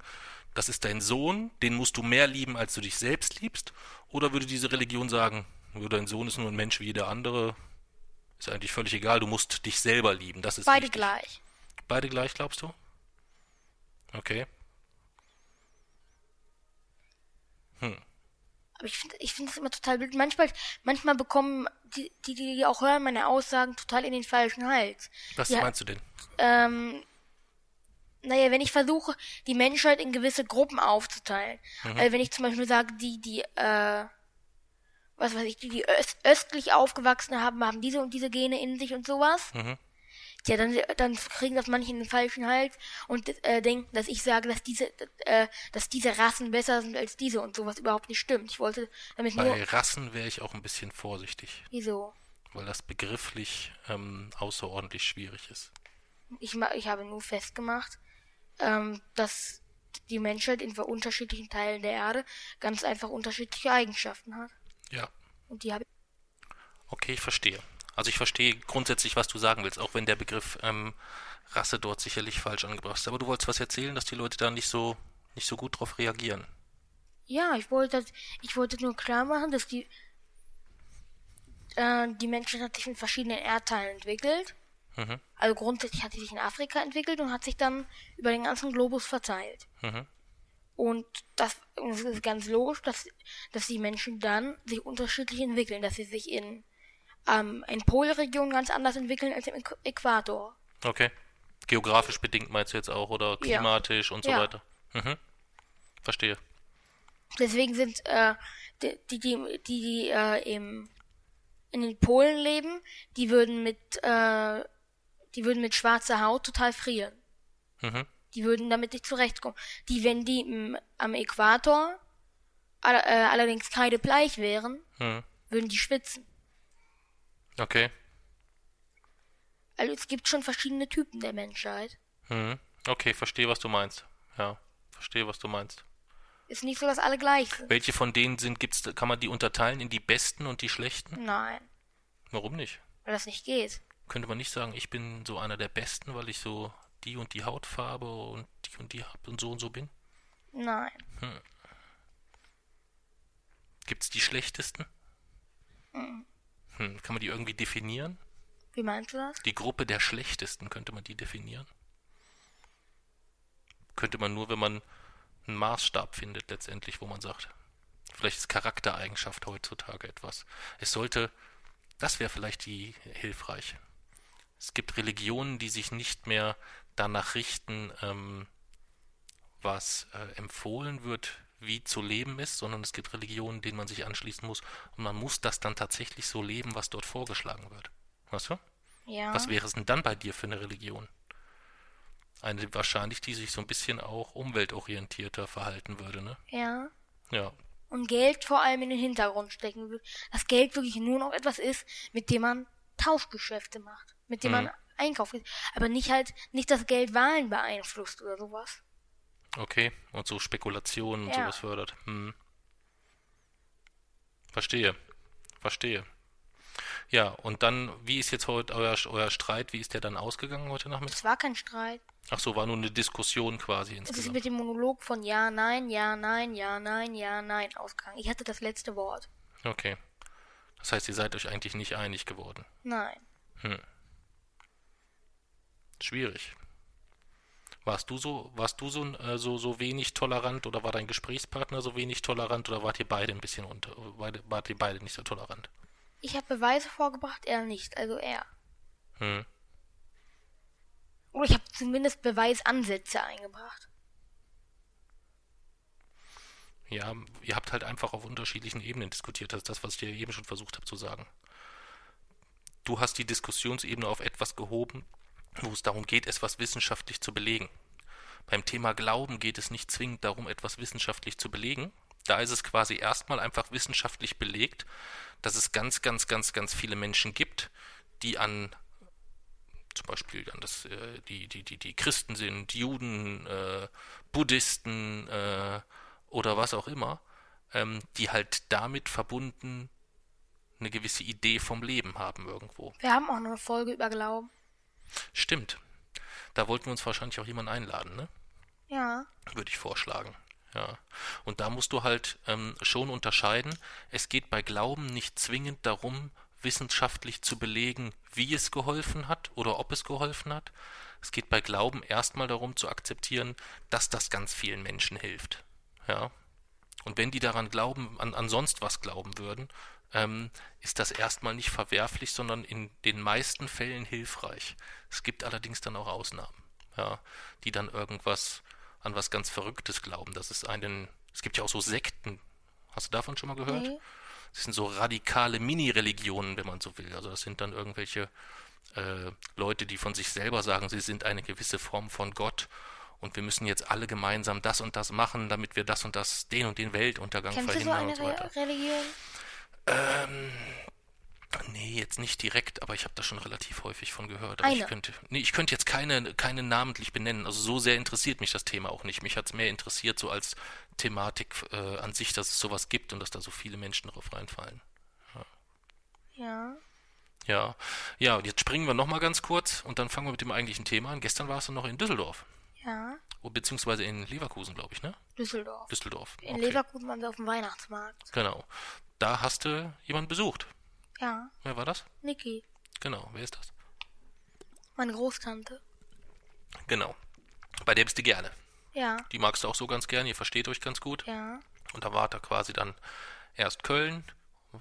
das ist dein Sohn, den musst du mehr lieben, als du dich selbst liebst? Oder würde diese Religion sagen, dein Sohn ist nur ein Mensch wie jeder andere, ist eigentlich völlig egal, du musst dich selber lieben, das ist Beide wichtig. gleich. Beide gleich, glaubst du? Okay. Hm. Aber ich finde ich finde es immer total blöd. Manchmal, manchmal bekommen die, die, die auch hören meine Aussagen total in den falschen Hals. Was ja, meinst du denn? Ähm, naja, wenn ich versuche, die Menschheit in gewisse Gruppen aufzuteilen. Mhm. Also wenn ich zum Beispiel sage, die, die, äh, was weiß ich, die, die öst östlich aufgewachsen haben, haben diese und diese Gene in sich und sowas. Mhm. Ja, dann, dann kriegen das manche in den falschen Hals und äh, denken, dass ich sage, dass diese, äh, dass diese Rassen besser sind als diese und sowas überhaupt nicht stimmt. Ich wollte damit Bei nur. Bei Rassen wäre ich auch ein bisschen vorsichtig. Wieso? Weil das begrifflich ähm, außerordentlich schwierig ist. Ich, ich habe nur festgemacht, ähm, dass die Menschheit in unterschiedlichen Teilen der Erde ganz einfach unterschiedliche Eigenschaften hat. Ja. Und die habe Okay, ich verstehe. Also ich verstehe grundsätzlich, was du sagen willst, auch wenn der Begriff ähm, Rasse dort sicherlich falsch angebracht ist. Aber du wolltest was erzählen, dass die Leute da nicht so nicht so gut drauf reagieren. Ja, ich wollte ich wollte nur klar machen, dass die äh, die Menschheit hat sich in verschiedenen Erdteilen entwickelt. Mhm. Also grundsätzlich hat sie sich in Afrika entwickelt und hat sich dann über den ganzen Globus verteilt. Mhm. Und das, das, ist ganz logisch, dass, dass die Menschen dann sich unterschiedlich entwickeln, dass sie sich in, ähm, in Polregionen ganz anders entwickeln als im Äquator. Okay. Geografisch bedingt meinst du jetzt auch oder klimatisch ja. und so ja. weiter. Mhm. Verstehe. Deswegen sind äh, die, die, die, die äh, im, in den Polen leben, die würden mit äh, die würden mit schwarzer Haut total frieren. Mhm. Die würden damit nicht zurechtkommen. Die, wenn die im, am Äquator all, äh, allerdings kreidebleich wären, mhm. würden die schwitzen. Okay. Also es gibt schon verschiedene Typen der Menschheit. Mhm. Okay, verstehe, was du meinst. Ja, verstehe, was du meinst. Ist nicht so, dass alle gleich sind. Welche von denen sind, gibt's, kann man die unterteilen in die besten und die schlechten? Nein. Warum nicht? Weil das nicht geht könnte man nicht sagen, ich bin so einer der Besten, weil ich so die und die Hautfarbe und die und die habe und so und so bin? Nein. Hm. Gibt es die schlechtesten? Hm. Hm. Kann man die irgendwie definieren? Wie meinst du das? Die Gruppe der schlechtesten, könnte man die definieren? Könnte man nur, wenn man einen Maßstab findet, letztendlich, wo man sagt, vielleicht ist Charaktereigenschaft heutzutage etwas. Es sollte, das wäre vielleicht die hilfreich. Es gibt Religionen, die sich nicht mehr danach richten, ähm, was äh, empfohlen wird, wie zu leben ist, sondern es gibt Religionen, denen man sich anschließen muss und man muss das dann tatsächlich so leben, was dort vorgeschlagen wird. Weißt du? Ja. Was wäre es denn dann bei dir für eine Religion? Eine wahrscheinlich, die sich so ein bisschen auch umweltorientierter verhalten würde, ne? Ja. Ja. Und Geld vor allem in den Hintergrund stecken würde. Dass Geld wirklich nur noch etwas ist, mit dem man Tauschgeschäfte macht mit dem mhm. man einkauft. Aber nicht halt, nicht das Geld Wahlen beeinflusst oder sowas. Okay, und so Spekulationen und ja. sowas fördert. Hm. Verstehe. Verstehe. Ja, und dann, wie ist jetzt heute euer, euer Streit? Wie ist der dann ausgegangen heute Nachmittag? Es war kein Streit. Ach so, war nur eine Diskussion quasi insgesamt. Es ist mit dem Monolog von Ja, Nein, Ja, Nein, Ja, Nein, Ja, Nein ausgegangen. Ich hatte das letzte Wort. Okay. Das heißt, ihr seid euch eigentlich nicht einig geworden? Nein. Hm. Schwierig. Warst du so, warst du so, äh, so, so wenig tolerant oder war dein Gesprächspartner so wenig tolerant oder wart ihr beide ein bisschen unter, wart ihr beide nicht so tolerant? Ich habe Beweise vorgebracht, er nicht, also er. Hm. Oder ich habe zumindest Beweisansätze eingebracht. Ja, ihr habt halt einfach auf unterschiedlichen Ebenen diskutiert. Das ist das, was ich dir eben schon versucht habe zu sagen. Du hast die Diskussionsebene auf etwas gehoben, wo es darum geht, etwas wissenschaftlich zu belegen. Beim Thema Glauben geht es nicht zwingend darum, etwas wissenschaftlich zu belegen. Da ist es quasi erstmal einfach wissenschaftlich belegt, dass es ganz, ganz, ganz, ganz viele Menschen gibt, die an zum Beispiel dann das, äh, die, die, die, die Christen sind, Juden, äh, Buddhisten äh, oder was auch immer, ähm, die halt damit verbunden eine gewisse Idee vom Leben haben irgendwo. Wir haben auch noch eine Folge über Glauben. Stimmt. Da wollten wir uns wahrscheinlich auch jemanden einladen, ne? Ja. Würde ich vorschlagen. Ja. Und da musst du halt ähm, schon unterscheiden. Es geht bei Glauben nicht zwingend darum, wissenschaftlich zu belegen, wie es geholfen hat oder ob es geholfen hat. Es geht bei Glauben erstmal darum zu akzeptieren, dass das ganz vielen Menschen hilft. Ja. Und wenn die daran glauben, an, an sonst was glauben würden, ähm, ist das erstmal nicht verwerflich, sondern in den meisten Fällen hilfreich. Es gibt allerdings dann auch Ausnahmen, ja, die dann irgendwas an was ganz Verrücktes glauben. Das ist einen, es gibt ja auch so Sekten. Hast du davon schon mal gehört? Nee. Das sind so radikale Mini-Religionen, wenn man so will. Also das sind dann irgendwelche äh, Leute, die von sich selber sagen, sie sind eine gewisse Form von Gott und wir müssen jetzt alle gemeinsam das und das machen, damit wir das und das, den und den Weltuntergang Kennst du so verhindern eine und so weiter. Re Religion? Ähm, nee, jetzt nicht direkt, aber ich habe da schon relativ häufig von gehört. Aber Eine. ich könnte, nee, ich könnte jetzt keine, keine namentlich benennen. Also so sehr interessiert mich das Thema auch nicht. Mich hat es mehr interessiert so als Thematik äh, an sich, dass es sowas gibt und dass da so viele Menschen drauf reinfallen. Ja. Ja, ja, und jetzt springen wir nochmal ganz kurz und dann fangen wir mit dem eigentlichen Thema an. Gestern warst du noch in Düsseldorf, Ja. oh, beziehungsweise in Leverkusen, glaube ich, ne? Düsseldorf. Düsseldorf. In Okay. Leverkusen waren wir auf dem Weihnachtsmarkt. Genau. Da hast du jemanden besucht. Ja. Wer war das? Niki. Genau, wer ist das? Meine Großtante. Genau. Bei der bist du gerne. Ja. Die magst du auch so ganz gern, ihr versteht euch ganz gut. Ja. Und da wart ihr quasi dann erst Köln,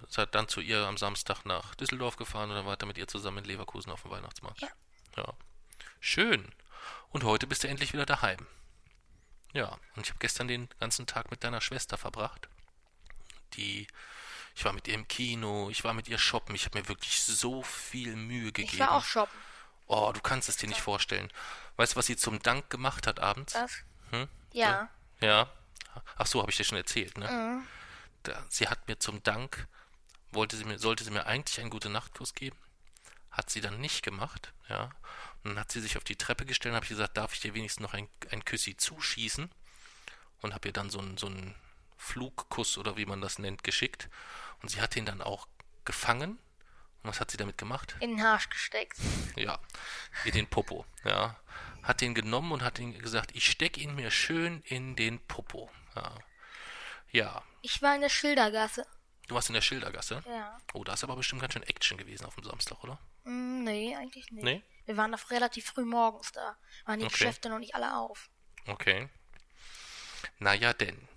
seid dann zu ihr am Samstag nach Düsseldorf gefahren und dann wart ihr mit ihr zusammen in Leverkusen auf dem Weihnachtsmarkt. Ja. Ja. Schön. Und heute bist du endlich wieder daheim. Ja, und ich habe gestern den ganzen Tag mit deiner Schwester verbracht. Die, ich war mit ihr im Kino, ich war mit ihr shoppen, ich habe mir wirklich so viel Mühe gegeben. Ich war auch shoppen. Oh, du kannst es dir nicht vorstellen. Weißt du, was sie zum Dank gemacht hat abends? Was? Hm? Ja. Ja. Ach so, habe ich dir schon erzählt, ne? Mhm. Da, sie hat mir zum Dank, wollte sie mir, sollte sie mir eigentlich einen gute Nachtkuss geben, hat sie dann nicht gemacht, ja. Und dann hat sie sich auf die Treppe gestellt und habe ich gesagt, darf ich dir wenigstens noch ein, ein Küssi zuschießen? Und habe ihr dann so einen, so einen Flugkuss oder wie man das nennt, geschickt. Und sie hat ihn dann auch gefangen. Und was hat sie damit gemacht? In den Arsch gesteckt. Ja, in den Popo, ja. Hat den genommen und hat ihn gesagt, ich steck ihn mir schön in den Popo. Ja. ja, Ich war in der Schildergasse. du warst in der Schildergasse. Ja. Oh, da ist aber bestimmt ganz schön Action gewesen auf dem Samstag, oder? Hm, nee, eigentlich nicht. Nee? Wir waren doch relativ früh morgens da. Waren die Okay. Geschäfte noch nicht alle auf. Okay. Naja, denn.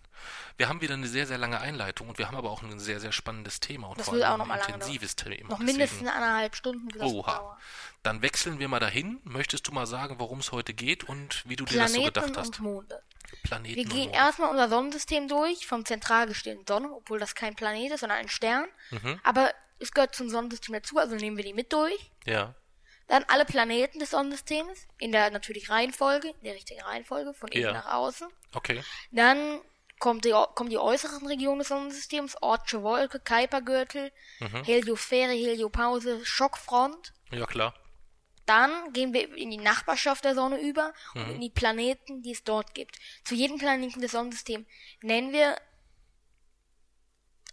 Wir haben wieder eine sehr, sehr lange Einleitung und wir haben aber auch ein sehr, sehr spannendes Thema und Das vor allem auch noch mal ein intensives Thema. Noch Deswegen- mindestens eineinhalb Stunden Oha. Dann wechseln wir mal dahin. Möchtest du mal sagen, worum es heute geht und wie du dir das so Planeten gedacht und hast? Monde. Planeten Wir und gehen Monde. erstmal unser Sonnensystem durch, vom zentral gestellten Sonne, obwohl das kein Planet ist, sondern ein Stern. Mhm. Aber es gehört zum Sonnensystem dazu, also nehmen wir die mit durch. Ja, Dann alle Planeten des Sonnensystems, in der natürlich Reihenfolge, in der richtigen Reihenfolge, von innen Ja. nach außen. okay. Dann kommt die, kommen die äußeren Regionen des Sonnensystems, Ortsche Wolke, Kuipergürtel, Mhm. Heliosphäre, Heliopause, Schockfront. Ja, klar. Dann gehen wir in die Nachbarschaft der Sonne über und Mhm. in die Planeten, die es dort gibt. Zu jedem Planeten des Sonnensystems nennen wir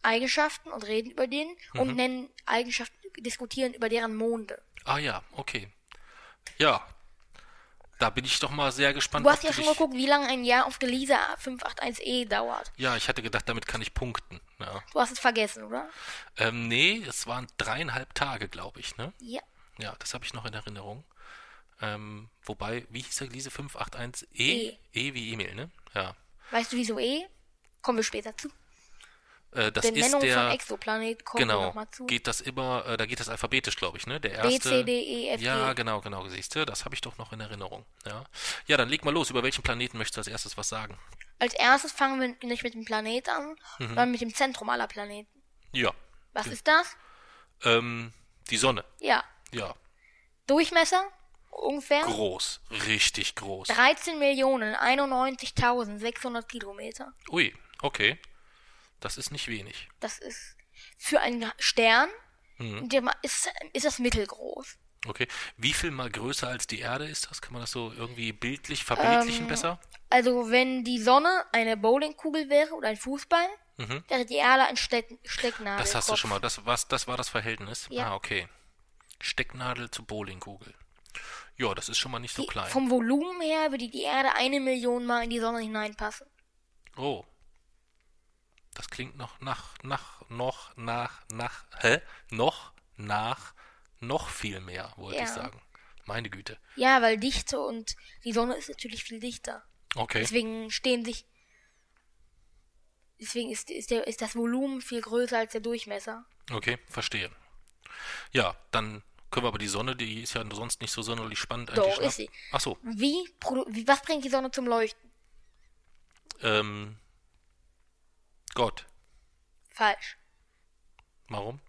Eigenschaften und reden über den Mhm. und nennen Eigenschaften, diskutieren über deren Monde. Ah ja, okay. Ja. Da bin ich doch mal sehr gespannt. Du hast ja schon dich- geguckt, wie lange ein Jahr auf der Lisa 581e dauert. Ja, ich hatte gedacht, damit kann ich punkten. Ja. Du hast es vergessen, oder? Ähm, nee, es waren dreieinhalb Tage, glaube ich, ne? Ja. Ja, das habe ich noch in Erinnerung. Ähm, wobei, wie hieß der diese 581e? E. E wie Emil, ne? Ja. Weißt du wieso eh? Kommen wir später zu. Äh, das Benennung ist von der. Exoplanet kommen wir Genau. nochmal zu. Geht das immer, äh, da geht das alphabetisch, glaube ich, ne? Der B, erste. C, D, E, F, Ja, G. genau, genau, siehst du, das habe ich doch noch in Erinnerung. Ja. ja, dann leg mal los. Über welchen Planeten möchtest du als erstes was sagen? Als erstes fangen wir nicht mit dem Planet an, Mhm. sondern mit dem Zentrum aller Planeten. Ja. Was ist das? Ähm, die Sonne. Ja. Ja. Durchmesser ungefähr Groß. Richtig groß. 13 Millionen 91.600 Kilometer. Ui, okay. Das ist nicht wenig. Das ist für einen Stern Mhm. der ist, ist das mittelgroß. Okay. Wie viel mal größer als die Erde ist das? Kann man das so irgendwie bildlich verbildlichen Ähm, besser? Also wenn die Sonne eine Bowlingkugel wäre oder ein Fußball, Mhm. wäre die Erde ein Steck Stecknadel. Das hast du schon mal. Das, was, das war das Verhältnis? Ja. Ah, okay. Stecknadel zu Bowlingkugel. Ja, das ist schon mal nicht so Die, klein. vom Volumen her würde die Erde eine Million Mal in die Sonne hineinpassen. Oh. Das klingt noch nach, nach, noch, nach, nach, hä? Noch, nach, noch viel mehr, wollte Ja. ich sagen. Meine Güte. Ja, weil Dichte und die Sonne ist natürlich viel dichter. Okay. Deswegen stehen sich. Deswegen ist, ist, der, ist das Volumen viel größer als der Durchmesser. Okay, verstehe. Ja, dann können wir aber die Sonne, die ist ja sonst nicht so sonderlich spannend eigentlich. ne? ist sie. Ach so, Wie, wie was bringt die Sonne zum Leuchten? ähm, Gott. Falsch. Warum?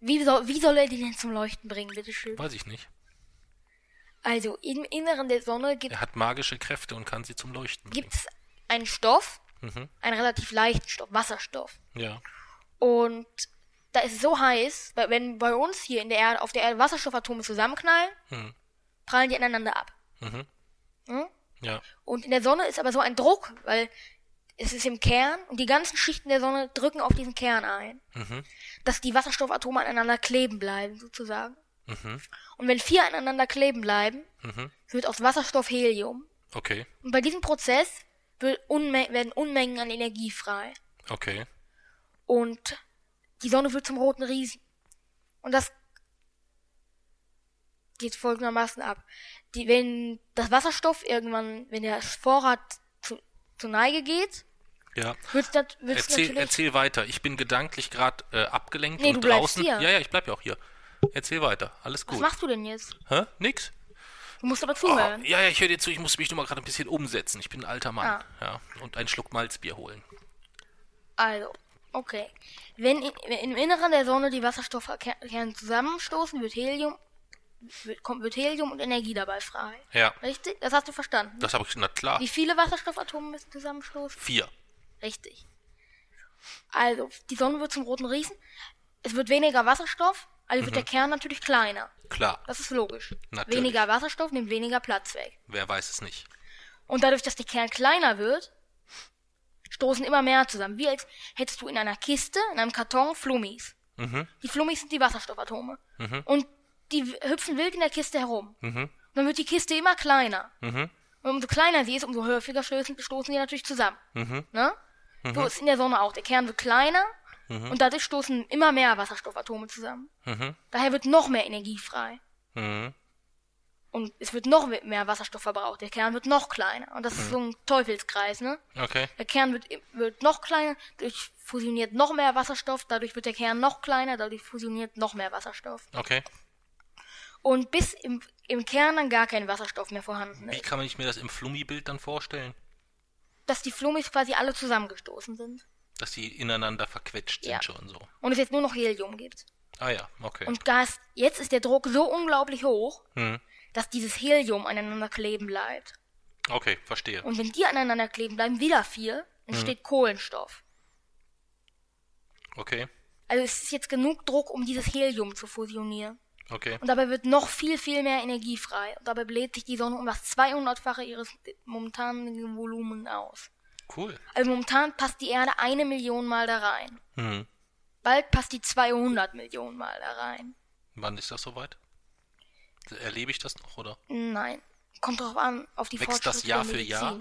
Wie soll, wie soll er die denn zum Leuchten bringen, bitteschön? Weiß ich nicht. Also im Inneren der Sonne gibt Er hat magische Kräfte und kann sie zum Leuchten bringen. es einen Stoff, Mhm. einen relativ leichten Stoff, Wasserstoff. Ja. Und da ist es so heiß, weil wenn bei uns hier in der Erde, auf der Erde Wasserstoffatome zusammenknallen, Mhm. prallen die aneinander ab. Mhm. Hm? Ja. Und in der Sonne ist aber so ein Druck, weil es ist im Kern und die ganzen Schichten der Sonne drücken auf diesen Kern ein, Mhm. dass die Wasserstoffatome aneinander kleben bleiben, sozusagen. Mhm. Und wenn vier aneinander kleben bleiben, Mhm. wird aus Wasserstoff Helium. Okay. Und bei diesem Prozess wird Unme werden Unmengen an Energie frei. Okay. Und die Sonne wird zum roten Riesen. Und das geht folgendermaßen ab. Die, wenn das Wasserstoff irgendwann, wenn der Vorrat zur Neige geht, Ja. wird's das, wird's Erzähl, erzähl weiter. Ich bin gedanklich gerade äh, abgelenkt Nee, und draußen. hier. Ja, ja, ich bleib ja auch hier. Erzähl weiter. Alles Was gut. machst du denn jetzt? Hä? Nix? Du musst aber Oh, zuhören. ja, ja, ich höre dir zu. Ich muss mich nur mal gerade ein bisschen umsetzen. Ich bin ein alter Mann. Ah. Ja. Und einen Schluck Malzbier holen. Also, okay. Wenn, i- wenn im Inneren der Sonne die Wasserstoffkerne zusammenstoßen, wird Helium, wird, kommt, wird Helium und Energie dabei frei. Ja. Richtig? Das hast du verstanden. Das habe ich. Na klar. Wie viele Wasserstoffatome müssen zusammenstoßen? Vier. Richtig. Also, die Sonne wird zum roten Riesen. Es wird weniger Wasserstoff, also wird der Kern natürlich kleiner. Klar. Das ist logisch. Natürlich. Weniger Wasserstoff nimmt weniger Platz weg. Wer weiß es nicht. Und dadurch, dass der Kern kleiner wird, stoßen immer mehr zusammen. Wie als hättest du in einer Kiste, in einem Karton Flummis. Mhm. Die Flummis sind die Wasserstoffatome. Und die hüpfen wild in der Kiste herum. Mhm. Und dann wird die Kiste immer kleiner. Mhm. Und umso kleiner sie ist, umso häufiger stoßen, stoßen die natürlich zusammen. Mhm. Ne? So ist in der Sonne auch. Der Kern wird kleiner und dadurch stoßen immer mehr Wasserstoffatome zusammen. Mhm. Daher wird noch mehr Energie frei. Mhm. Und es wird noch mehr Wasserstoff verbraucht. Der Kern wird noch kleiner. Und das ist so ein Teufelskreis, ne? Okay. Der Kern wird, wird noch kleiner, dadurch fusioniert noch mehr Wasserstoff, dadurch wird der Kern noch kleiner, dadurch fusioniert noch mehr Wasserstoff. Okay. Und bis im, im Kern dann gar kein Wasserstoff mehr vorhanden Wie ist. kann man sich mir das im Flummi-Bild dann vorstellen? Dass die Flummis quasi alle zusammengestoßen sind. Dass die ineinander verquetscht sind Ja. schon so. Und es jetzt nur noch Helium gibt. Ah ja, okay. Und Gas, jetzt ist der Druck so unglaublich hoch, Hm. dass dieses Helium aneinander kleben bleibt. Okay, verstehe. Und wenn die aneinander kleben bleiben, wieder vier, entsteht Kohlenstoff. Okay. Also es ist jetzt genug Druck, um dieses Helium zu fusionieren. Okay. Und dabei wird noch viel, viel mehr Energie frei. Und dabei bläht sich die Sonne um das 200-fache ihres momentanen Volumens aus. Cool. Also momentan passt die Erde eine Million Mal da rein. Hm. Bald passt die 200 Millionen Mal da rein. Wann ist das soweit? Erlebe ich das noch, oder? Nein. Kommt drauf an, auf die Wächst das Jahr für Jahr?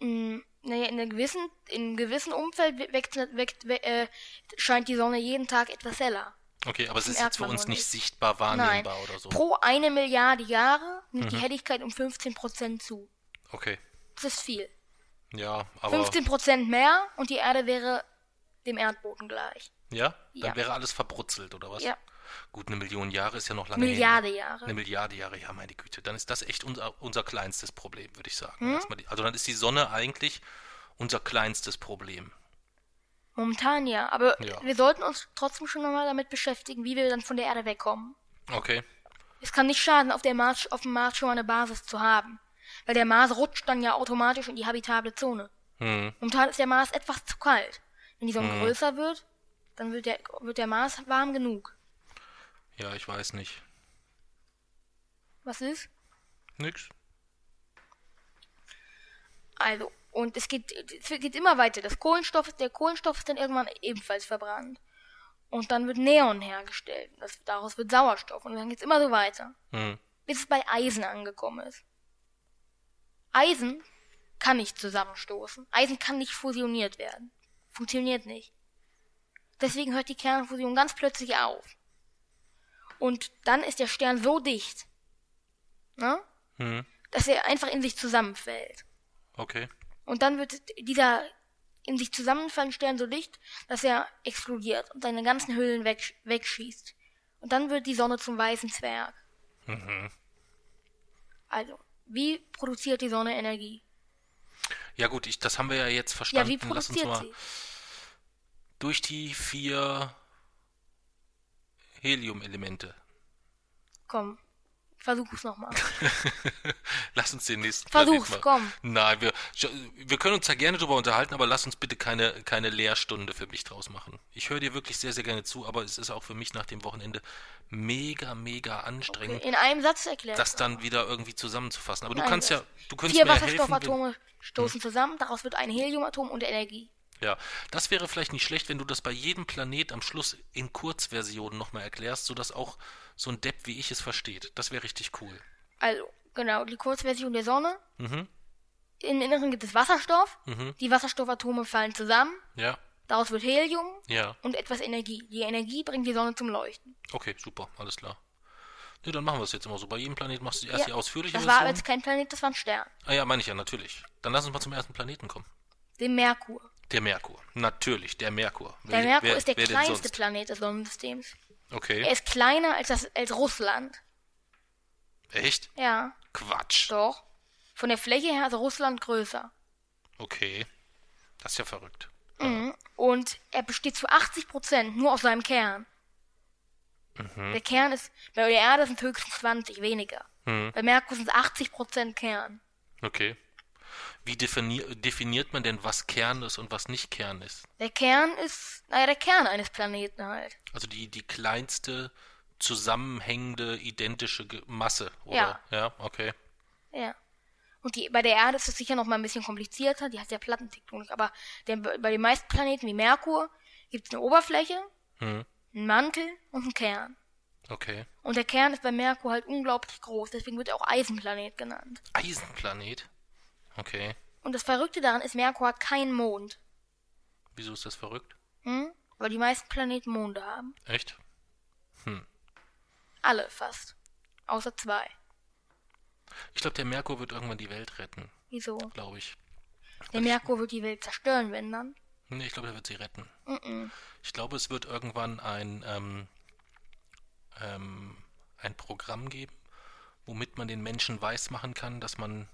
Mm, naja, in einem gewissen, in einem gewissen Umfeld wächst, wächst, we- äh, scheint die Sonne jeden Tag etwas heller. Okay, aber es ist jetzt für uns nicht sichtbar Nein. wahrnehmbar oder so. Pro eine Milliarde Jahre nimmt Mhm. die Helligkeit um 15% zu. Okay. Das ist viel. Ja, aber 15% mehr und die Erde wäre dem Erdboden gleich. ja, dann Ja. wäre alles verbrutzelt oder was? Ja. Gut, eine Million Jahre ist ja noch lange Milliarde hin. Jahre. Eine Milliarde Jahre, ja, meine Güte. Dann ist das echt unser, unser kleinstes Problem, würde ich sagen. Hm? Die- Also dann ist die Sonne eigentlich unser kleinstes Problem. Momentan ja. Aber Ja. wir sollten uns trotzdem schon mal damit beschäftigen, wie wir dann von der Erde wegkommen. Okay. Es kann nicht schaden, auf, der Mars, auf dem Mars schon mal eine Basis zu haben. Weil der Mars rutscht dann ja automatisch in die habitable Zone. Hm. Momentan ist der Mars etwas zu kalt. Wenn die Sonne größer wird, Dann wird der, wird der Mars warm genug. Ja, ich weiß nicht. Was ist? Nix. Also, und es geht, es geht immer weiter. Das Kohlenstoff, der Kohlenstoff ist dann irgendwann ebenfalls verbrannt. Und dann wird Neon hergestellt. Das, daraus wird Sauerstoff. Und dann geht's immer so weiter. Hm. Bis es bei Eisen angekommen ist. Eisen kann nicht zusammenstoßen. Eisen kann nicht fusioniert werden. Funktioniert nicht. Deswegen hört die Kernfusion ganz plötzlich auf. Und dann ist der Stern so dicht, ne, Hm. dass er einfach in sich zusammenfällt. Okay. Und dann wird dieser in sich zusammenfallende Stern so dicht, dass er explodiert und seine ganzen Hüllen weg, wegschießt. Und dann wird die Sonne zum weißen Zwerg. Mhm. Also, wie produziert die Sonne Energie? Ja gut, ich, das haben wir ja jetzt Ja, verstanden. wie Lass uns produziert mal sie? durch die vier Helium-Elemente. Komm, versuch's nochmal. lass uns den nächsten Versuch's, Planet komm. Nein, wir, wir können uns da gerne drüber unterhalten, aber lass uns bitte keine, keine Lehrstunde für mich draus machen. Ich höre dir wirklich sehr, sehr gerne zu, aber es ist auch für mich nach dem Wochenende mega, mega anstrengend, In einem Satz erklärt. das dann wieder irgendwie zusammenzufassen. Aber du Nein, kannst ja, das- du könntest Vier mir ja helfen. Wasserstoffatome stoßen zusammen, daraus wird ein Heliumatom und Energie. Ja, das wäre vielleicht nicht schlecht, wenn du das bei jedem Planet am Schluss in Kurzversion nochmal erklärst, sodass auch so ein Depp wie ich es versteht. Das wäre richtig cool. Also, genau, die Kurzversion der Sonne. Mhm. Im Inneren gibt es Wasserstoff. Mhm. Die Wasserstoffatome fallen zusammen. Ja, Daraus wird Helium ja. und etwas Energie. Die Energie bringt die Sonne zum Leuchten. Okay, super, alles klar. Ne, dann machen wir es jetzt immer so. Bei jedem Planet machst du erst die ausführliche das war Version. jetzt kein Planet, das war ein Stern. Ah ja, meine ich ja, natürlich. Dann lass uns mal zum ersten Planeten kommen. Dem Merkur. Der Merkur. Natürlich, der Merkur. Der Wer- Merkur wer- ist der kleinste? Planet des Sonnensystems. Er Okay. ist kleiner als, das, als Russland. Echt? Ja, Quatsch. doch. Von der Fläche her ist Russland größer. Okay. Das ist ja verrückt. Mhm. Und er besteht zu 80% nur aus seinem Kern. Mhm. Der Kern ist, bei der Erde sind höchstens 20, weniger. Mhm. Bei Merkur sind es 80% Kern. Okay. Wie definier definiert man denn, was Kern ist und was nicht Kern ist? Der Kern ist, naja, der Kern eines Planeten halt. Also die, die kleinste zusammenhängende identische Masse, oder? Ja. Ja, okay. Ja. Und die, bei der Erde ist es sicher noch mal ein bisschen komplizierter, die hat ja Plattentektonik, aber der, bei den meisten Planeten wie Merkur gibt es eine Oberfläche, Hm. einen Mantel und einen Kern. Okay. Und der Kern ist bei Merkur halt unglaublich groß, deswegen wird er auch Eisenplanet genannt. Eisenplanet? Okay. Und das Verrückte daran ist, Merkur hat keinen Mond. Wieso ist das verrückt? Hm? Weil die meisten Planeten Monde haben. Echt? Alle fast. Außer zwei. Ich glaube, der Merkur wird irgendwann die Welt retten, Wieso? glaube ich. Der Merkur wird die Welt zerstören, wenn dann. Nee, ich glaube, er wird sie retten. Mhm. Ich glaube, es wird irgendwann ein, ähm, ähm, ein Programm geben, womit man den Menschen weismachen kann, dass man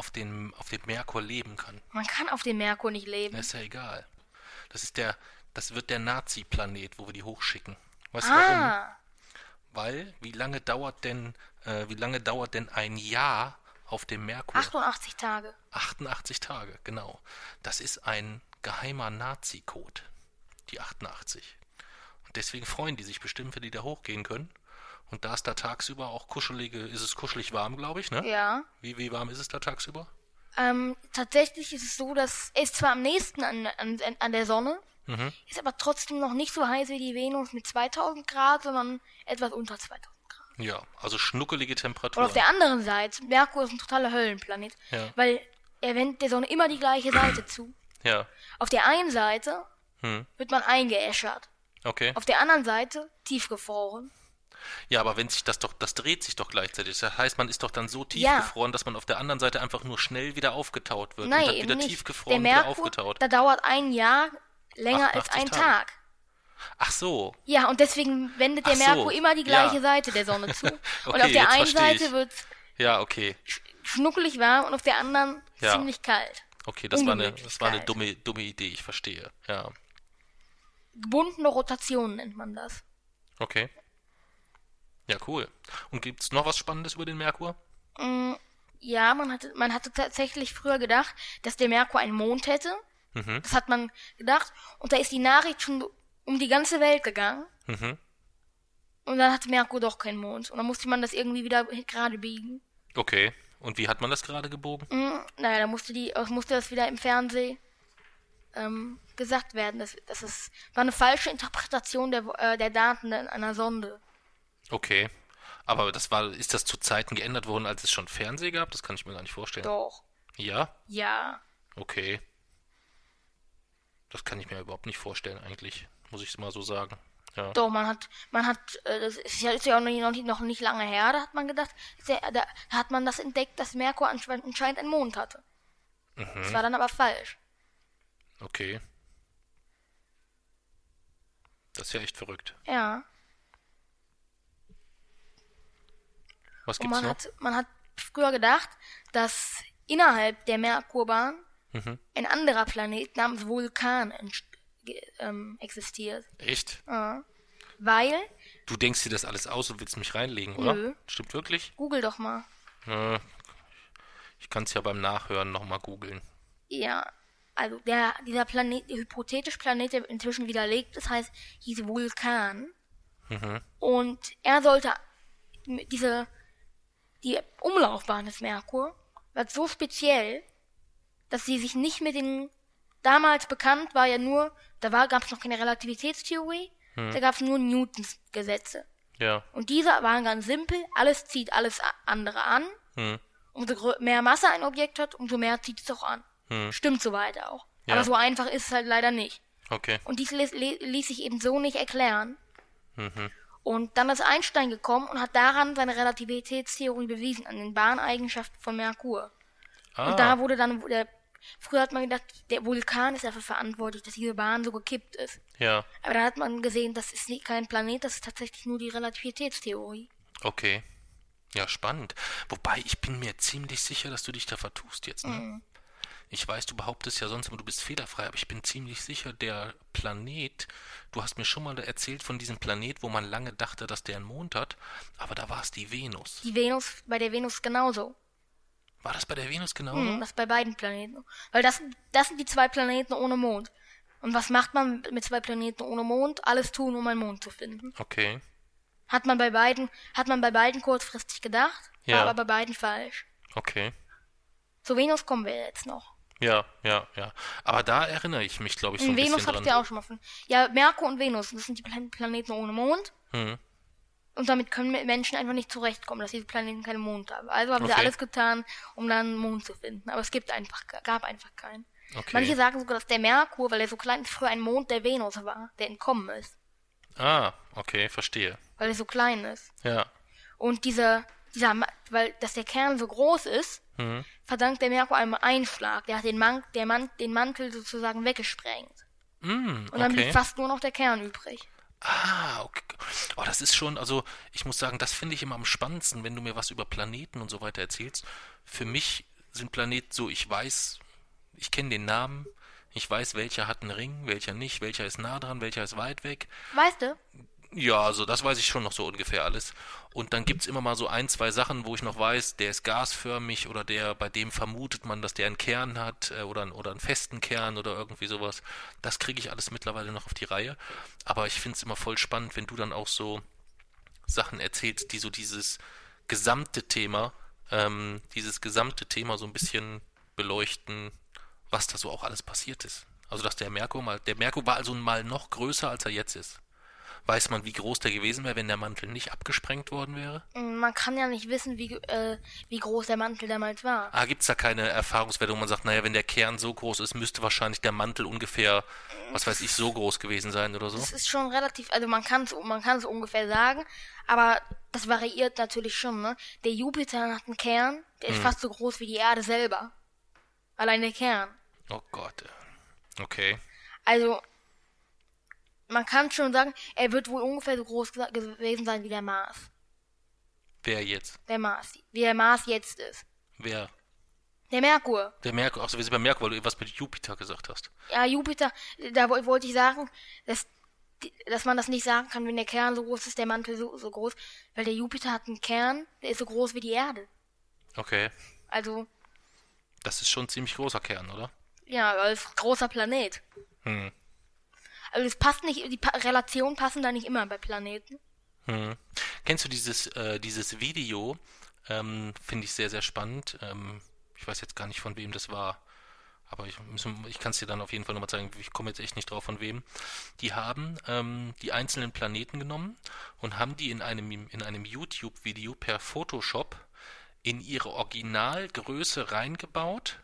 auf, den, auf dem Merkur leben kann. Man kann auf dem Merkur nicht leben. Das ist ja egal. Das ist der, das wird der Nazi-Planet, wo wir die hochschicken. Weißt du warum? Ah, Weil, wie lange dauert denn, äh, wie lange dauert denn ein Jahr auf dem Merkur? 88 Tage. 88 Tage, genau. Das ist ein geheimer Nazi-Code, die 88. Und deswegen freuen die sich bestimmt, wenn die da hochgehen können. Und da ist da tagsüber auch kuschelige, ist es kuschelig warm, glaube ich, ne? Ja. Wie, wie warm ist es da tagsüber? Ähm, tatsächlich ist es so, dass er ist zwar am nächsten an, an, an der Sonne, Mhm. ist aber trotzdem noch nicht so heiß wie die Venus mit 2000 Grad, sondern etwas unter 2000 Grad. Ja, also schnuckelige Und Temperaturen. auf der anderen Seite, Merkur ist ein totaler Höllenplanet, Ja. weil er wendet der Sonne immer die gleiche Seite zu. ja, Auf der einen Seite hm. wird man eingeäschert, okay. auf der anderen Seite tiefgefroren. Ja, aber wenn sich das doch, das dreht sich doch gleichzeitig. Das heißt, man ist doch dann so Ja. tiefgefroren, dass man auf der anderen Seite einfach nur schnell wieder aufgetaut wird Nein, und dann wieder nicht. tiefgefroren der wieder Merkur, aufgetaut. da dauert ein Jahr länger als 88 ein Tage. Tag. Ach so, Ja, und deswegen wendet der so, Merkur immer die gleiche ja. Seite der Sonne zu. und Okay, auf der einen. Seite wird ja, okay. schnuckelig warm und auf der anderen Ja. ziemlich kalt. Okay, das war eine, das war eine dumme, dumme Idee, ich verstehe. Ja, Gebundene Rotation nennt man das. okay. Ja, cool. Und gibt's noch was Spannendes über den Merkur? Mm, Ja, man hatte, man hatte tatsächlich früher gedacht, dass der Merkur einen Mond hätte. Mhm. Das hat man gedacht. Und da ist die Nachricht schon um die ganze Welt gegangen. Mhm. Und dann hatte Merkur doch keinen Mond. Und dann musste man das irgendwie wieder gerade biegen. Okay. Und wie hat man das gerade gebogen? Mhm. Naja, dann musste, die, musste das wieder im Fernsehen ähm, gesagt werden. Das, das ist, war eine falsche Interpretation der, äh, der Daten einer Sonde. Okay. Aber das war, ist das zu Zeiten geändert worden, als es schon Fernsehen gab? Das kann ich mir gar nicht vorstellen. Doch. Ja? Ja. Okay. Das kann ich mir überhaupt nicht vorstellen, eigentlich. Muss ich es mal so sagen. Ja. Doch, man hat, man hat, äh, das ist ja, ist ja auch noch nicht, noch nicht lange her, da hat man gedacht, da hat man das entdeckt, dass Merkur anscheinend, anscheinend einen Mond hatte. Mhm. Das war dann aber falsch. Okay. Das ist ja echt verrückt. Ja. Was Und gibt's man noch? hat, man hat früher gedacht, dass innerhalb der Merkurbahn Mhm. ein anderer Planet namens Vulkan ähm, existiert. Echt? Ja. Weil, Du denkst dir das alles aus und willst mich reinlegen, oder? Nö. Stimmt wirklich? google doch mal. Ich kann es ja beim Nachhören nochmal googeln. Ja, also der, dieser Planet, der hypothetische Planet, der inzwischen widerlegt ist, heißt, hieß Vulkan. Mhm. Und er sollte diese, die Umlaufbahn des Merkur war so speziell, dass sie sich nicht mit den, damals bekannt war ja nur, da war, gab es noch keine Relativitätstheorie, da gab es nur Newtons Gesetze. Ja. Und diese waren ganz simpel, alles zieht alles andere an. Hm. Umso mehr Masse ein Objekt hat, umso mehr zieht es auch an. Hm. Stimmt soweit auch. Ja. Aber so einfach ist es halt leider nicht. Okay. Und dies ließ, ließ sich eben so nicht erklären. Mhm. Und dann ist Einstein gekommen und hat daran seine Relativitätstheorie bewiesen, an den Bahneigenschaften von Merkur. Ah, Und da wurde dann, der, früher hat man gedacht, der Vulkan ist dafür verantwortlich, dass diese Bahn so gekippt ist. ja. Aber da hat man gesehen, das ist kein Planet, das ist tatsächlich nur die Relativitätstheorie. Okay. Ja, spannend. Wobei, ich bin mir ziemlich sicher, dass du dich da vertust jetzt, ne? Mhm. Ich weiß, du behauptest ja sonst immer, du bist fehlerfrei, aber ich bin ziemlich sicher, der Planet, du hast mir schon mal erzählt von diesem Planet, wo man lange dachte, dass der einen Mond hat, aber da war es die Venus. Die Venus, bei der Venus genauso. War das bei der Venus genauso? Hm, das bei beiden Planeten. Weil das, sind- das sind die zwei Planeten ohne Mond. Und was macht man mit zwei Planeten ohne Mond? Alles tun, um einen Mond zu finden. Okay. Hat man bei beiden, hat man bei beiden kurzfristig gedacht, war Ja. aber bei beiden falsch. Okay. Zu Venus kommen wir jetzt noch. Ja, ja, ja. Aber da erinnere ich mich, glaube ich, so ein In Venus bisschen hatte ich dran. dir auch schon mal von. Ja, Merkur und Venus, das sind die Plan- Planeten ohne Mond. Hm. Und damit können Menschen einfach nicht zurechtkommen, dass diese Planeten keinen Mond haben. Also haben sie Okay. alles getan, um dann einen Mond zu finden. Aber es gibt einfach, gab einfach keinen. Okay. Manche sagen sogar, dass der Merkur, weil er so klein ist, früher ein Mond der Venus war, der entkommen ist. Ah, okay, verstehe. Weil er so klein ist. Ja. Und dieser, dieser, weil, dass der Kern so groß ist, Hm. Verdankt der Merkur einem Einschlag. Der hat den, Man der Man den Mantel sozusagen weggesprengt. Hm, Und dann okay. blieb fast nur noch der Kern übrig. Ah, okay. Oh, das ist schon, also ich muss sagen, das finde ich immer am spannendsten, wenn du mir was über Planeten und so weiter erzählst. Für mich sind Planeten so, ich weiß, ich kenne den Namen, ich weiß, welcher hat einen Ring, welcher nicht, welcher ist nah dran, welcher ist weit weg. Weißt du? Ja, also das weiß ich schon noch so ungefähr alles. Und dann gibt's immer mal so ein, zwei Sachen, wo ich noch weiß, der ist gasförmig oder der, bei dem vermutet man, dass der einen Kern hat äh, oder, einen- oder einen festen Kern oder irgendwie sowas. Das kriege ich alles mittlerweile noch auf die Reihe. Aber ich find's immer voll spannend, wenn du dann auch so Sachen erzählst, die so dieses gesamte Thema, ähm, dieses gesamte Thema so ein bisschen beleuchten, was da so auch alles passiert ist. Also dass der Merkur mal, der Merkur war also mal noch größer, als er jetzt ist. Weiß man, wie groß der gewesen wäre, wenn der Mantel nicht abgesprengt worden wäre? Man kann ja nicht wissen, wie, äh, wie groß der Mantel damals war. Ah, gibt's da keine Erfahrungswerte, wo man sagt, naja, wenn der Kern so groß ist, müsste wahrscheinlich der Mantel ungefähr, was weiß ich, so groß gewesen sein oder so? Das ist schon relativ, also man kann es man kann's ungefähr sagen, aber das variiert natürlich schon, ne? Der Jupiter hat einen Kern, der ist Hm. fast so groß wie die Erde selber. Allein der Kern. Oh Gott. Okay. Also, man kann schon sagen, er wird wohl ungefähr so groß gewesen sein wie der Mars. Wer jetzt? Der Mars. Wie der Mars jetzt ist. Wer? Der Merkur. Der Merkur, achso, wir sind bei Merkur, weil du irgendwas mit Jupiter gesagt hast. Ja, Jupiter, da woll- wollte ich sagen, dass, dass man das nicht sagen kann, wenn der Kern so groß ist, der Mantel so, so groß, weil der Jupiter hat einen Kern, der ist so groß wie die Erde. Okay. Also, Das ist schon ein ziemlich großer Kern, oder? ja, als großer Planet. Hm. Also es passt nicht, die pa Relationen passen da nicht immer bei Planeten. Hm. Kennst du dieses, äh, dieses Video? Ähm, Finde ich sehr, sehr spannend. Ähm, ich weiß jetzt gar nicht, von wem das war. Aber ich, ich kann es dir dann auf jeden Fall nochmal zeigen. Ich komme jetzt echt nicht drauf, von wem. Die haben ähm, die einzelnen Planeten genommen und haben die in einem, in einem YouTube-Video per Photoshop in ihre Originalgröße reingebaut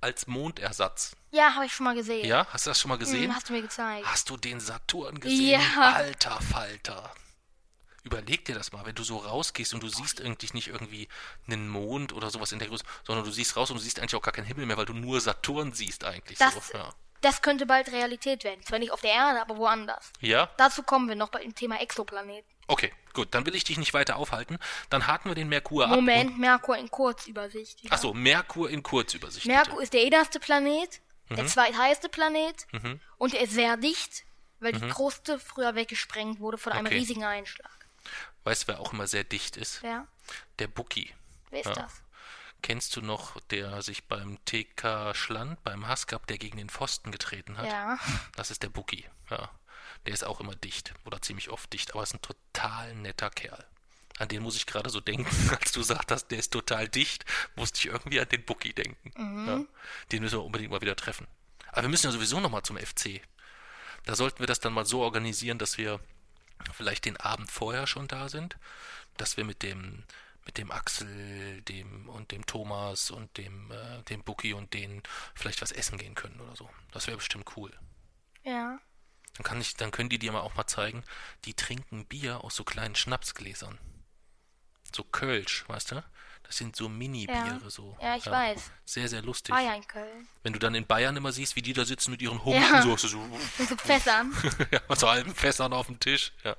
als Mondersatz. Ja, habe ich schon mal gesehen. Ja, hast du das schon mal gesehen? Hm, hast du mir gezeigt. Hast du den Saturn gesehen? Ja. Alter Falter. Überleg dir das mal, wenn du so rausgehst und du siehst eigentlich nicht irgendwie einen Mond oder sowas in der Größe, sondern du siehst raus und du siehst eigentlich auch gar keinen Himmel mehr, weil du nur Saturn siehst eigentlich Das, so. Ja. Das könnte bald Realität werden. Zwar nicht auf der Erde, aber woanders. ja? Dazu kommen wir noch bei dem Thema Exoplaneten. Okay, gut, dann will ich dich nicht weiter aufhalten. Dann haken wir den Merkur ab. Moment, Merkur in Kurzübersicht. wieder. Achso, Merkur in Kurzübersicht. Merkur ist der innerste Planet, der Mhm. zweitheißte Planet und er ist sehr dicht, weil die Kruste früher weggesprengt wurde von einem Mhm. Okay. riesigen Einschlag. Weißt du, wer auch immer sehr dicht ist? Ja, Der Bucki. wer ist Ja. das? Kennst du noch, der sich beim TK Schland, beim Haskap, der gegen den Pfosten getreten hat? Ja. Das ist der Bucki, ja. Der ist auch immer dicht oder ziemlich oft dicht, aber ist ein total netter Kerl. An den muss ich gerade so denken, als du sagtest, der ist total dicht, musste ich irgendwie an den Bucki denken. Ja. Den müssen wir unbedingt mal wieder treffen. Aber wir müssen ja sowieso nochmal zum FC. Da sollten wir das dann mal so organisieren, dass wir vielleicht den Abend vorher schon da sind, dass wir mit dem mit dem Axel, dem und dem Thomas und dem äh, dem Bucki und denen vielleicht was essen gehen können oder so. Das wäre bestimmt cool. Ja. Dann kann ich, dann können die dir mal auch mal zeigen, die trinken Bier aus so kleinen Schnapsgläsern. So Kölsch, weißt du? Das sind so Mini-Biere, Ja. so. Ja, ich weiß. Sehr, sehr lustig. War ja in Köln. Wenn du dann in Bayern immer siehst, wie die da sitzen mit ihren Humpen, Ja. so, so, so, Mit so Fässern. ja, mit so halben Fässern auf dem Tisch. Ja.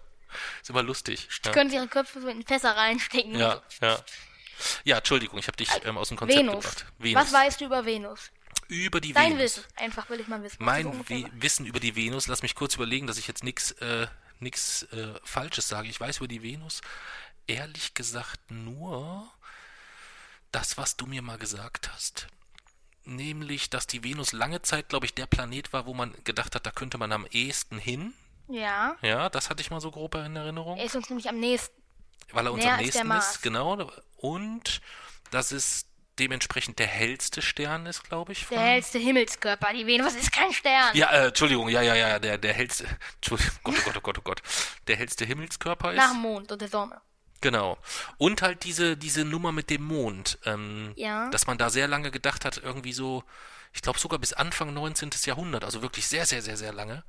Ist immer lustig. Ja. Können sie ihre Köpfe so in Fässer reinstecken. Ja, ja. Ja, Entschuldigung, ich habe dich ähm, aus dem Konzept Venus. gebracht. Venus. Was weißt du über Venus? über die Dein Venus. Wissen. Einfach will ich mal wissen. Mein so. Wissen über die Venus, lass mich kurz überlegen, dass ich jetzt nichts äh, nix, äh, Falsches sage. Ich weiß über die Venus ehrlich gesagt nur das, was du mir mal gesagt hast. Nämlich, dass die Venus lange Zeit, glaube ich, der Planet war, wo man gedacht hat, da könnte man am ehesten hin. Ja. Ja, das hatte ich mal so grob in Erinnerung. Er ist uns nämlich am nächsten. weil er uns am nächsten ist, genau. Und dass es dementsprechend der hellste Stern ist, glaube ich. Der hellste Himmelskörper. Die Venus ist kein Stern. Ja, äh, Entschuldigung, ja, ja, ja, der, der hellste, Entschuldigung, Gott, oh Gott, oh Gott, oh Gott, der hellste Himmelskörper ist. Nach dem Mond und der Sonne. Genau. Und halt diese, diese Nummer mit dem Mond, ähm, Ja. dass man da sehr lange gedacht hat, irgendwie so, ich glaube sogar bis Anfang 19. Jahrhundert, also wirklich sehr, sehr, sehr, sehr lange,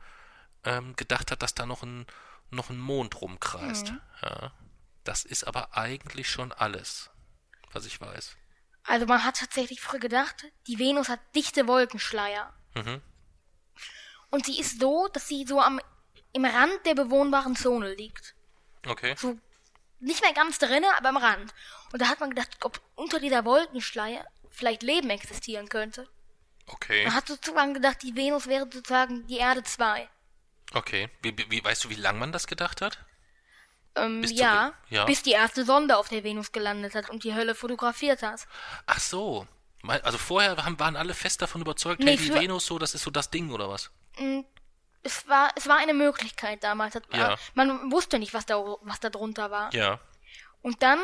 ähm, gedacht hat, dass da noch ein, noch ein Mond rumkreist. Mhm. Ja. Das ist aber eigentlich schon alles, was ich weiß. Also man hat tatsächlich früher gedacht, die Venus hat dichte Wolkenschleier. Mhm. Und sie ist so, dass sie so am im Rand der bewohnbaren Zone liegt. Okay. So nicht mehr ganz drinne, aber am Rand. Und da hat man gedacht, ob unter dieser Wolkenschleier vielleicht Leben existieren könnte. Okay. Man hat sozusagen gedacht, die Venus wäre sozusagen die Erde 2. Okay. Wie, wie- weißt du, wie lange man das gedacht hat? Ähm, Bis ja, ja. bis die erste Sonde auf der Venus gelandet hat und die Hölle fotografiert hat. Ach so. Also vorher waren alle fest davon überzeugt, Nee, hey, die Venus so, das ist so das Ding oder was? Es war, es war eine Möglichkeit damals. Ja. Man wusste nicht, was da, was da drunter war. Ja. Und dann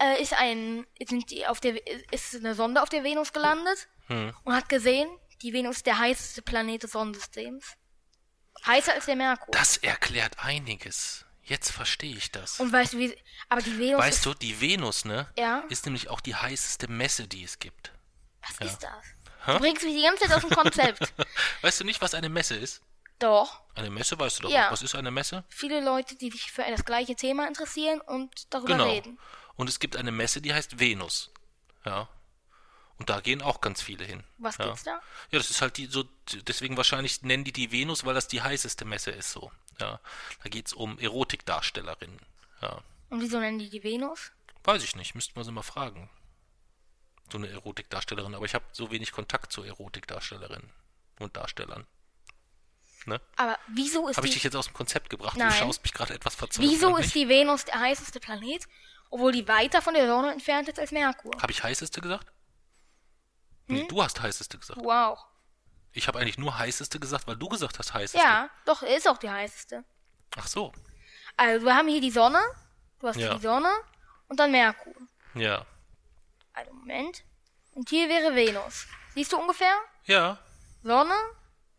äh, ist ein, sind die auf der, ist eine Sonde auf der Venus gelandet Hm. und hat gesehen, die Venus ist der heißeste Planet des Sonnensystems. Heißer als der Merkur. Das erklärt einiges. Jetzt verstehe ich das. und weißt du, wie, aber die Venus Weißt du, die Venus, ne? Ja. Ist nämlich auch die heißeste Messe, die es gibt. was ist das? Du bringst mich die ganze Zeit aus dem Konzept. Weißt du nicht, was eine Messe ist? Doch. Eine Messe weißt du doch. Ja. Was ist eine Messe? Viele Leute, die sich für das gleiche Thema interessieren und darüber Genau. reden. Und es gibt eine Messe, die heißt Venus. Ja. Und da gehen auch ganz viele hin. Was ja. gibt's da? Ja, das ist halt die so, deswegen wahrscheinlich nennen die die Venus, weil das die heißeste Messe ist so. Ja. Da geht's um Erotikdarstellerinnen. Ja. Und wieso nennen die die Venus? Weiß ich nicht, müssten wir sie mal fragen. So eine Erotikdarstellerin, aber ich habe so wenig Kontakt zu Erotikdarstellerinnen und Darstellern. Ne? Aber wieso ist Habe ich die, dich jetzt aus dem Konzept gebracht? Nein. Du schaust mich gerade etwas verzweifelt. wieso ist die Venus der heißeste Planet, obwohl die weiter von der Sonne entfernt ist als Merkur? Habe ich heißeste gesagt? Hm? Nee, du hast heißeste gesagt. Wow. Ich habe eigentlich nur heißeste gesagt, weil du gesagt hast heißeste. Ja, doch, er ist auch die heißeste. Ach so. Also, wir haben hier die Sonne. Du hast Ja. die Sonne. Und dann Merkur. Ja. Also, Moment. Und hier wäre Venus. Siehst du ungefähr? Ja. Sonne,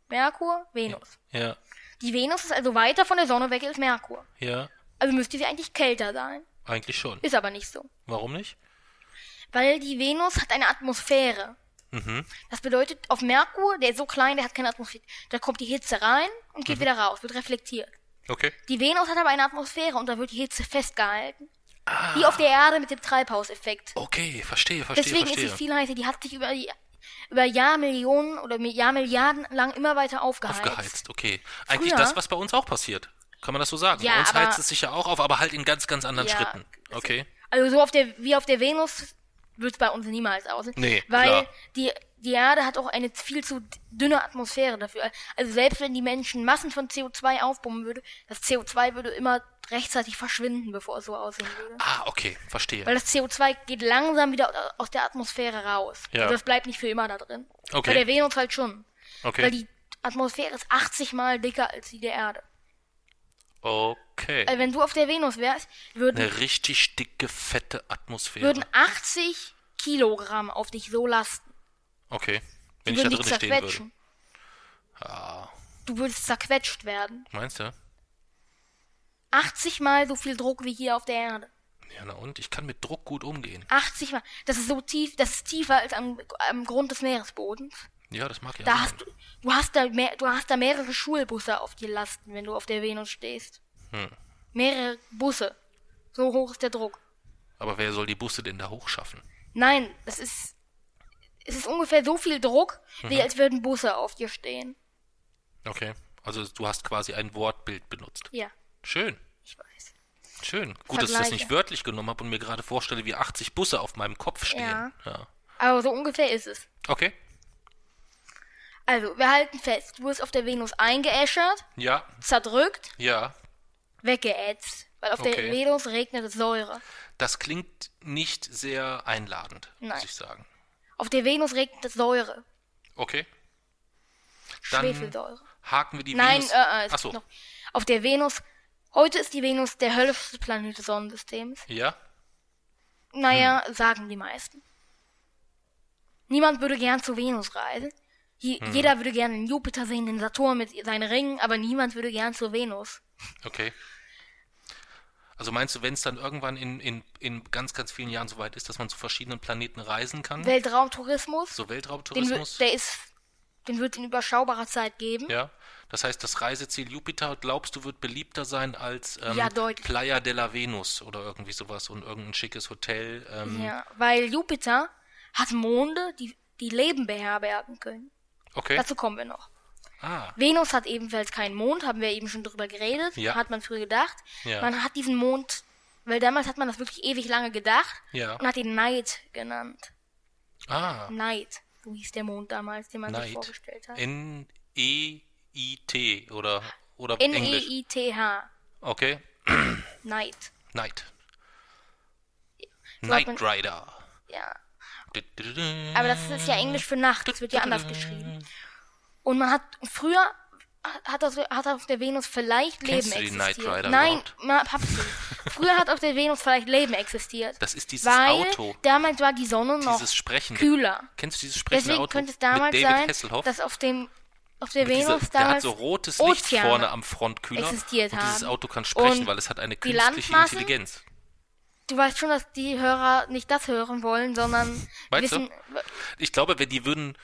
Merkur, Venus. Ja. Die Venus ist also weiter von der Sonne weg als Merkur. Ja. Also müsste sie eigentlich kälter sein. Eigentlich schon. Ist aber nicht so. Warum nicht? Weil die Venus hat eine Atmosphäre. Mhm. Das bedeutet, auf Merkur, der ist so klein, der hat keine Atmosphäre. Da kommt die Hitze rein und Mhm. geht wieder raus, wird reflektiert. Okay. Die Venus hat aber eine Atmosphäre und da wird die Hitze festgehalten. Ah. Wie auf der Erde mit dem Treibhauseffekt. Okay, verstehe, verstehe, Deswegen verstehe. ist sie viel heißer. Die hat sich über, die- über Jahrmillionen oder Mi- Jahrmilliarden lang immer weiter aufgeheizt. Aufgeheizt, okay. Eigentlich Früher- das, was bei uns auch passiert. Kann man das so sagen? Ja, bei uns aber- heizt es sich ja auch auf, aber halt in ganz, ganz anderen Ja, Schritten. Okay. Also so auf der, wie auf der Venus wird es bei uns niemals aussehen. Nee, Weil klar. die, die Erde hat auch eine viel zu dünne Atmosphäre dafür. Also selbst wenn die Menschen Massen von CO2 aufpumpen würde, das CO2 würde immer rechtzeitig verschwinden, bevor es so aussehen würde. Ah, okay, verstehe. Weil das CO2 geht langsam wieder aus der Atmosphäre raus. Ja. Also das bleibt nicht für immer da drin. Okay. Bei der Venus halt schon. Weil Okay. die Atmosphäre ist 80 mal dicker als die der Erde. Okay. Also wenn du auf der Venus wärst, würden, Eine richtig dicke, fette Atmosphäre. würden 80 Kilogramm auf dich so lasten. Okay. Wenn ich da drin stehen würde. Ah, Du würdest zerquetscht werden. meinst du? 80 mal so viel Druck wie hier auf der Erde. Ja, na und? Ich kann mit Druck gut umgehen. 80 mal. Das ist so tief, das ist tiefer als am, am Grund des Meeresbodens. Ja, das mag ja Da sein. hast du, du hast da mehr, du hast da mehrere Schulbusse auf dir lasten, wenn du auf der Venus stehst. Hm. Mehrere Busse. So hoch ist der Druck. Aber wer soll die Busse denn da hochschaffen? Nein, es ist, es ist ungefähr so viel Druck, Mhm. wie als würden Busse auf dir stehen. Okay. Also du hast quasi ein Wortbild benutzt. Ja, Schön. ich weiß. Schön. Gut, dass ich das nicht wörtlich genommen habe und mir gerade vorstelle, wie 80 Busse auf meinem Kopf stehen. Ja. ja. Aber so ungefähr ist es. Okay. Also, wir halten fest, du wirst auf der Venus eingeäschert, Ja, zerdrückt, ja. weggeätzt. Weil auf der Okay. Venus regnet es Säure. Das klingt nicht sehr einladend, muss Nein. ich sagen. Auf der Venus regnet es Säure. Okay. Dann Schwefelsäure. haken wir die Nein, Venus. äh, äh, es Achso. Auf der Venus, heute ist die Venus der höllischste Planet des Sonnensystems. Ja? Naja, Hm. sagen die meisten. Niemand würde gern zur Venus reisen. Je, Hm. Jeder würde gern den Jupiter sehen, den Saturn mit seinen Ringen, aber niemand würde gern zur Venus. Okay. Also meinst du, wenn es dann irgendwann in, in, in ganz, ganz vielen Jahren soweit ist, dass man zu verschiedenen Planeten reisen kann? Weltraumtourismus, so den Weltraumtourismus? wird, der ist, den wird in überschaubarer Zeit geben. Ja. Das heißt, das Reiseziel Jupiter, glaubst du, wird beliebter sein als ähm, Ja. Playa de la Venus oder irgendwie sowas und irgendein schickes Hotel? Ähm, Ja, weil Jupiter hat Monde, die, die Leben beherbergen können. Okay. Dazu kommen wir noch. Ah, Venus hat ebenfalls keinen Mond, haben wir eben schon drüber geredet. Ja. Hat man früher gedacht. Ja. Man hat diesen Mond, weil damals hat man das wirklich ewig lange gedacht Ja. und hat ihn Night genannt. ah, Night, so hieß der Mond damals, den man sich Night. vorgestellt hat. N-E-I-T oder, oder. N-E-I-T-H. Okay. Night. Night. Man- Rider. Ja. Aber das ist ja Englisch für Nacht, das wird ja anders geschrieben. Und man hat früher hat auf, hat auf der Venus vielleicht Kennst Leben du die Knight existiert. Rider Nein, na, Papsi. Früher hat auf der Venus vielleicht Leben existiert. Das ist dieses weil Auto. damals war die Sonne noch Dieses sprechende. kühler. Kennst du dieses sprechende Deswegen Auto? könnte es damals sein, Hasselhoff. dass auf dem auf der Mit Venus dieser, der hat damals so rotes Licht Ozeane vorne am Frontkühler. existiert und dieses haben. Auto kann sprechen, Und weil es hat eine künstliche? Intelligenz. Du weißt schon, dass die Hörer nicht das hören wollen, sondern du? wissen, Ich glaube, wenn die würden,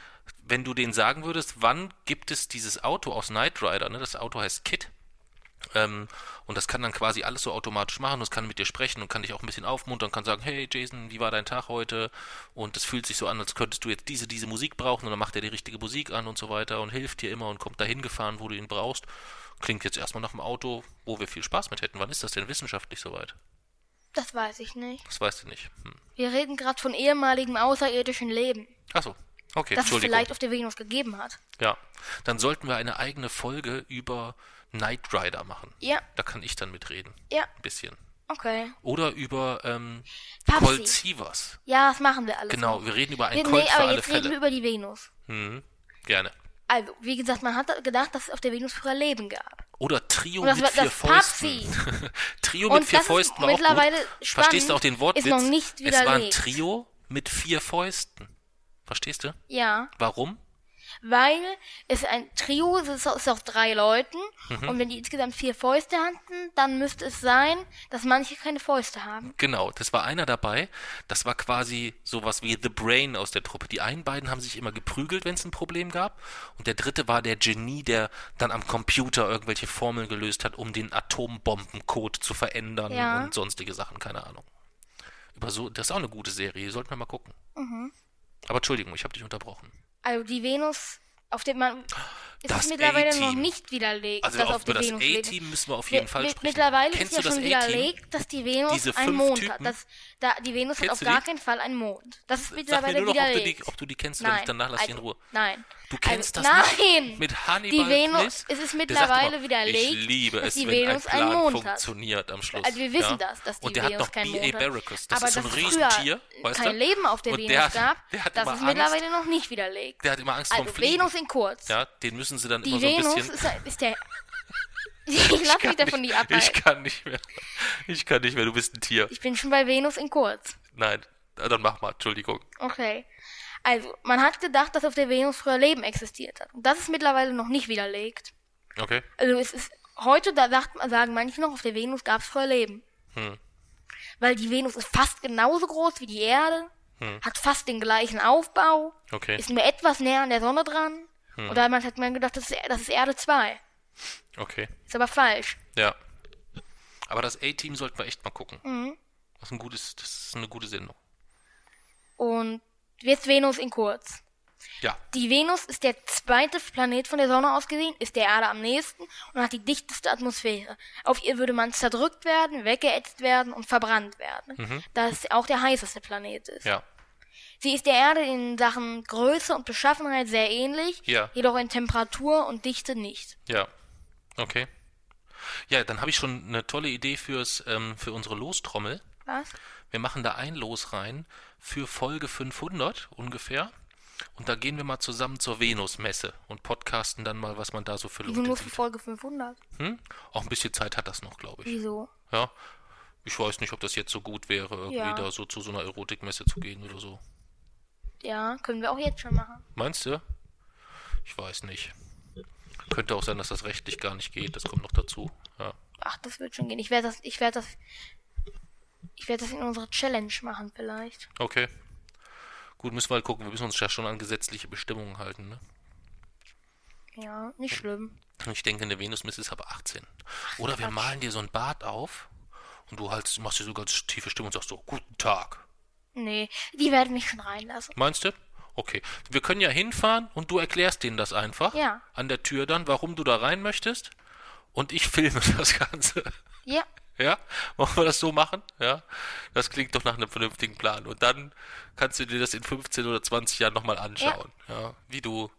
wenn du denen sagen würdest, wann gibt es dieses Auto aus Knight Rider, ne? Das Auto heißt Kit. Ähm, und das kann dann quasi alles so automatisch machen. Das kann mit dir sprechen und kann dich auch ein bisschen aufmuntern, kann sagen, hey Jason, wie war dein Tag heute? Und es fühlt sich so an, als könntest du jetzt diese, diese Musik brauchen und dann macht er die richtige Musik an und so weiter und hilft dir immer und kommt dahin gefahren, wo du ihn brauchst. Klingt jetzt erstmal nach einem Auto, wo wir viel Spaß mit hätten. Wann ist das denn wissenschaftlich soweit? Das weiß ich nicht. Das weißt du nicht. Hm. Wir reden gerade von ehemaligem außerirdischen Leben, Achso, okay, das es vielleicht auf der Venus gegeben hat. Ja, dann sollten wir eine eigene Folge über Knight Rider machen. Ja, Da kann ich dann mitreden. ja, Ein bisschen. okay. Oder über ähm, Papsi. Colt Sievers. Ja, das machen wir alles. Genau, wir reden über einen Wir, Colt nee, für aber alle jetzt reden wir über die Venus. Mhm. Gerne. Also, wie gesagt, man hat gedacht, dass es auf der Venus früher Leben gab. Oder Trio mit war vier das Fäusten. Trio mit vier Fäusten war auch mittlerweile gut. Verstehst du auch den Wortwitz? ist noch nicht es war ein widerlegt. Trio mit vier Fäusten. Verstehst du? Ja, Warum? Weil es ein Trio es ist, ist aus drei Leuten. Mhm. Und wenn die insgesamt vier Fäuste hatten, dann müsste es sein, dass manche keine Fäuste haben. Genau, das war einer dabei. Das war quasi sowas wie The Brain aus der Truppe. Die einen beiden haben sich immer geprügelt, wenn es ein Problem gab. Und der dritte war der Genie, der dann am Computer irgendwelche Formeln gelöst hat, um den Atombombencode zu verändern Ja. und sonstige Sachen, keine Ahnung. Über so, das ist auch eine gute Serie, sollten wir mal gucken. Mhm. Aber Entschuldigung, ich habe dich unterbrochen. Also die Venus, auf dem man ist Das mittlerweile noch nicht widerlegt, Also dass auf, über der das Venus lebt. A-Team müssen wir auf jeden Fall sprechen. Mittlerweile Kennst ist ja das schon widerlegt, dass die Venus einen Mond Typen? hat. Das, da, die Venus hat Kennst auf du gar die? keinen Fall einen Mond. Das ist Sag mir mittlerweile nur noch, ob du, die, widerlegt. ob du die kennst, Nein, damit danach lass ich in also, Ruhe. Nein. Du kennst also, das nein. nicht? Mit Hannibal Die Venus, es ist mittlerweile immer, widerlegt, Ich liebe dass es, die wenn Venus ein einen Mond hat. funktioniert am Schluss. Also wir wissen ja? das, dass die Und der Venus hat noch B.A. Mond hat. Barracus. Das ist so ein dass Riesentier, weißt kein du? Leben auf der Venus hat- gab, hat das ist mittlerweile noch nicht widerlegt. Der hat immer Angst also vom Fliegen. Venus in kurz. Ja, den müssen sie dann Die immer so ein Venus bisschen... ist, ist der... ich lass mich davon nicht ich abhalten. kann nicht mehr. Ich kann nicht mehr, du bist ein Tier. Ich bin schon bei Venus in kurz. Nein, dann mach mal, Entschuldigung. Okay. Also, man hat gedacht, dass auf der Venus früher Leben existiert hat. Und das ist mittlerweile noch nicht widerlegt. Okay? Also es ist heute, da sagt, sagen manche noch, auf der Venus gab es früher Leben. Hm. Weil die Venus ist fast genauso groß wie die Erde, hat fast den gleichen Aufbau, Hm. Okay. Hm. ist nur etwas näher an der Sonne dran. Und damals hat man gedacht, das ist, das ist Erde 2. Okay. Ist aber falsch. Ja. Aber das A-Team sollten wir echt mal gucken. Mhm. Das ist ein gutes, das ist eine gute Sendung. Und jetzt Venus in kurz. Ja. Die Venus ist der zweite Planet von der Sonne aus gesehen, ist der Erde am nächsten und hat die dichteste Atmosphäre. Auf ihr würde man zerdrückt werden, weggeätzt werden und verbrannt werden, da es auch der heißeste Planet ist. Ja. Sie ist der Erde in Sachen Größe und Beschaffenheit sehr ähnlich, Ja. jedoch in Temperatur und Dichte nicht. Ja. Okay. Ja, dann habe ich schon eine tolle Idee fürs, ähm, für unsere Lostrommel. Was? Wir machen da ein Los rein für Folge 500 ungefähr. Und da gehen wir mal zusammen zur Venus-Messe und podcasten dann mal, was man da so für Wieso Leute nur für sieht. Folge 500? Hm? Auch ein bisschen Zeit hat das noch, glaube ich. Wieso? Ja. Ich weiß nicht, ob das jetzt so gut wäre, irgendwie Ja. da so zu so einer Erotikmesse zu gehen oder so. Ja, können wir auch jetzt schon machen. Meinst du? Ich weiß nicht. Könnte auch sein, dass das rechtlich gar nicht geht. Das kommt noch dazu. Ja. Ach, das wird schon gehen. Ich werde das, ich werde das, ich werde das in unserer Challenge machen vielleicht. Okay. Gut, müssen wir halt gucken. Wir müssen uns ja schon an gesetzliche Bestimmungen halten. Ne? Ja, nicht schlimm. Ich denke, eine Venusmesse ist aber 18. Oder wir Quatsch. malen dir so ein Bad auf und du halt machst dir so ganz tiefe Stimme und sagst so, guten Tag. Nee, die werden mich schon reinlassen. Meinst du? Okay. Wir können ja hinfahren und du erklärst denen das einfach. Ja. An der Tür dann, warum du da rein möchtest. Und ich filme das Ganze. Ja, Ja? Wollen wir das so machen? Ja? Das klingt doch nach einem vernünftigen Plan. Und dann kannst du dir das in 15 oder 20 Jahren nochmal anschauen. Ja. Wie du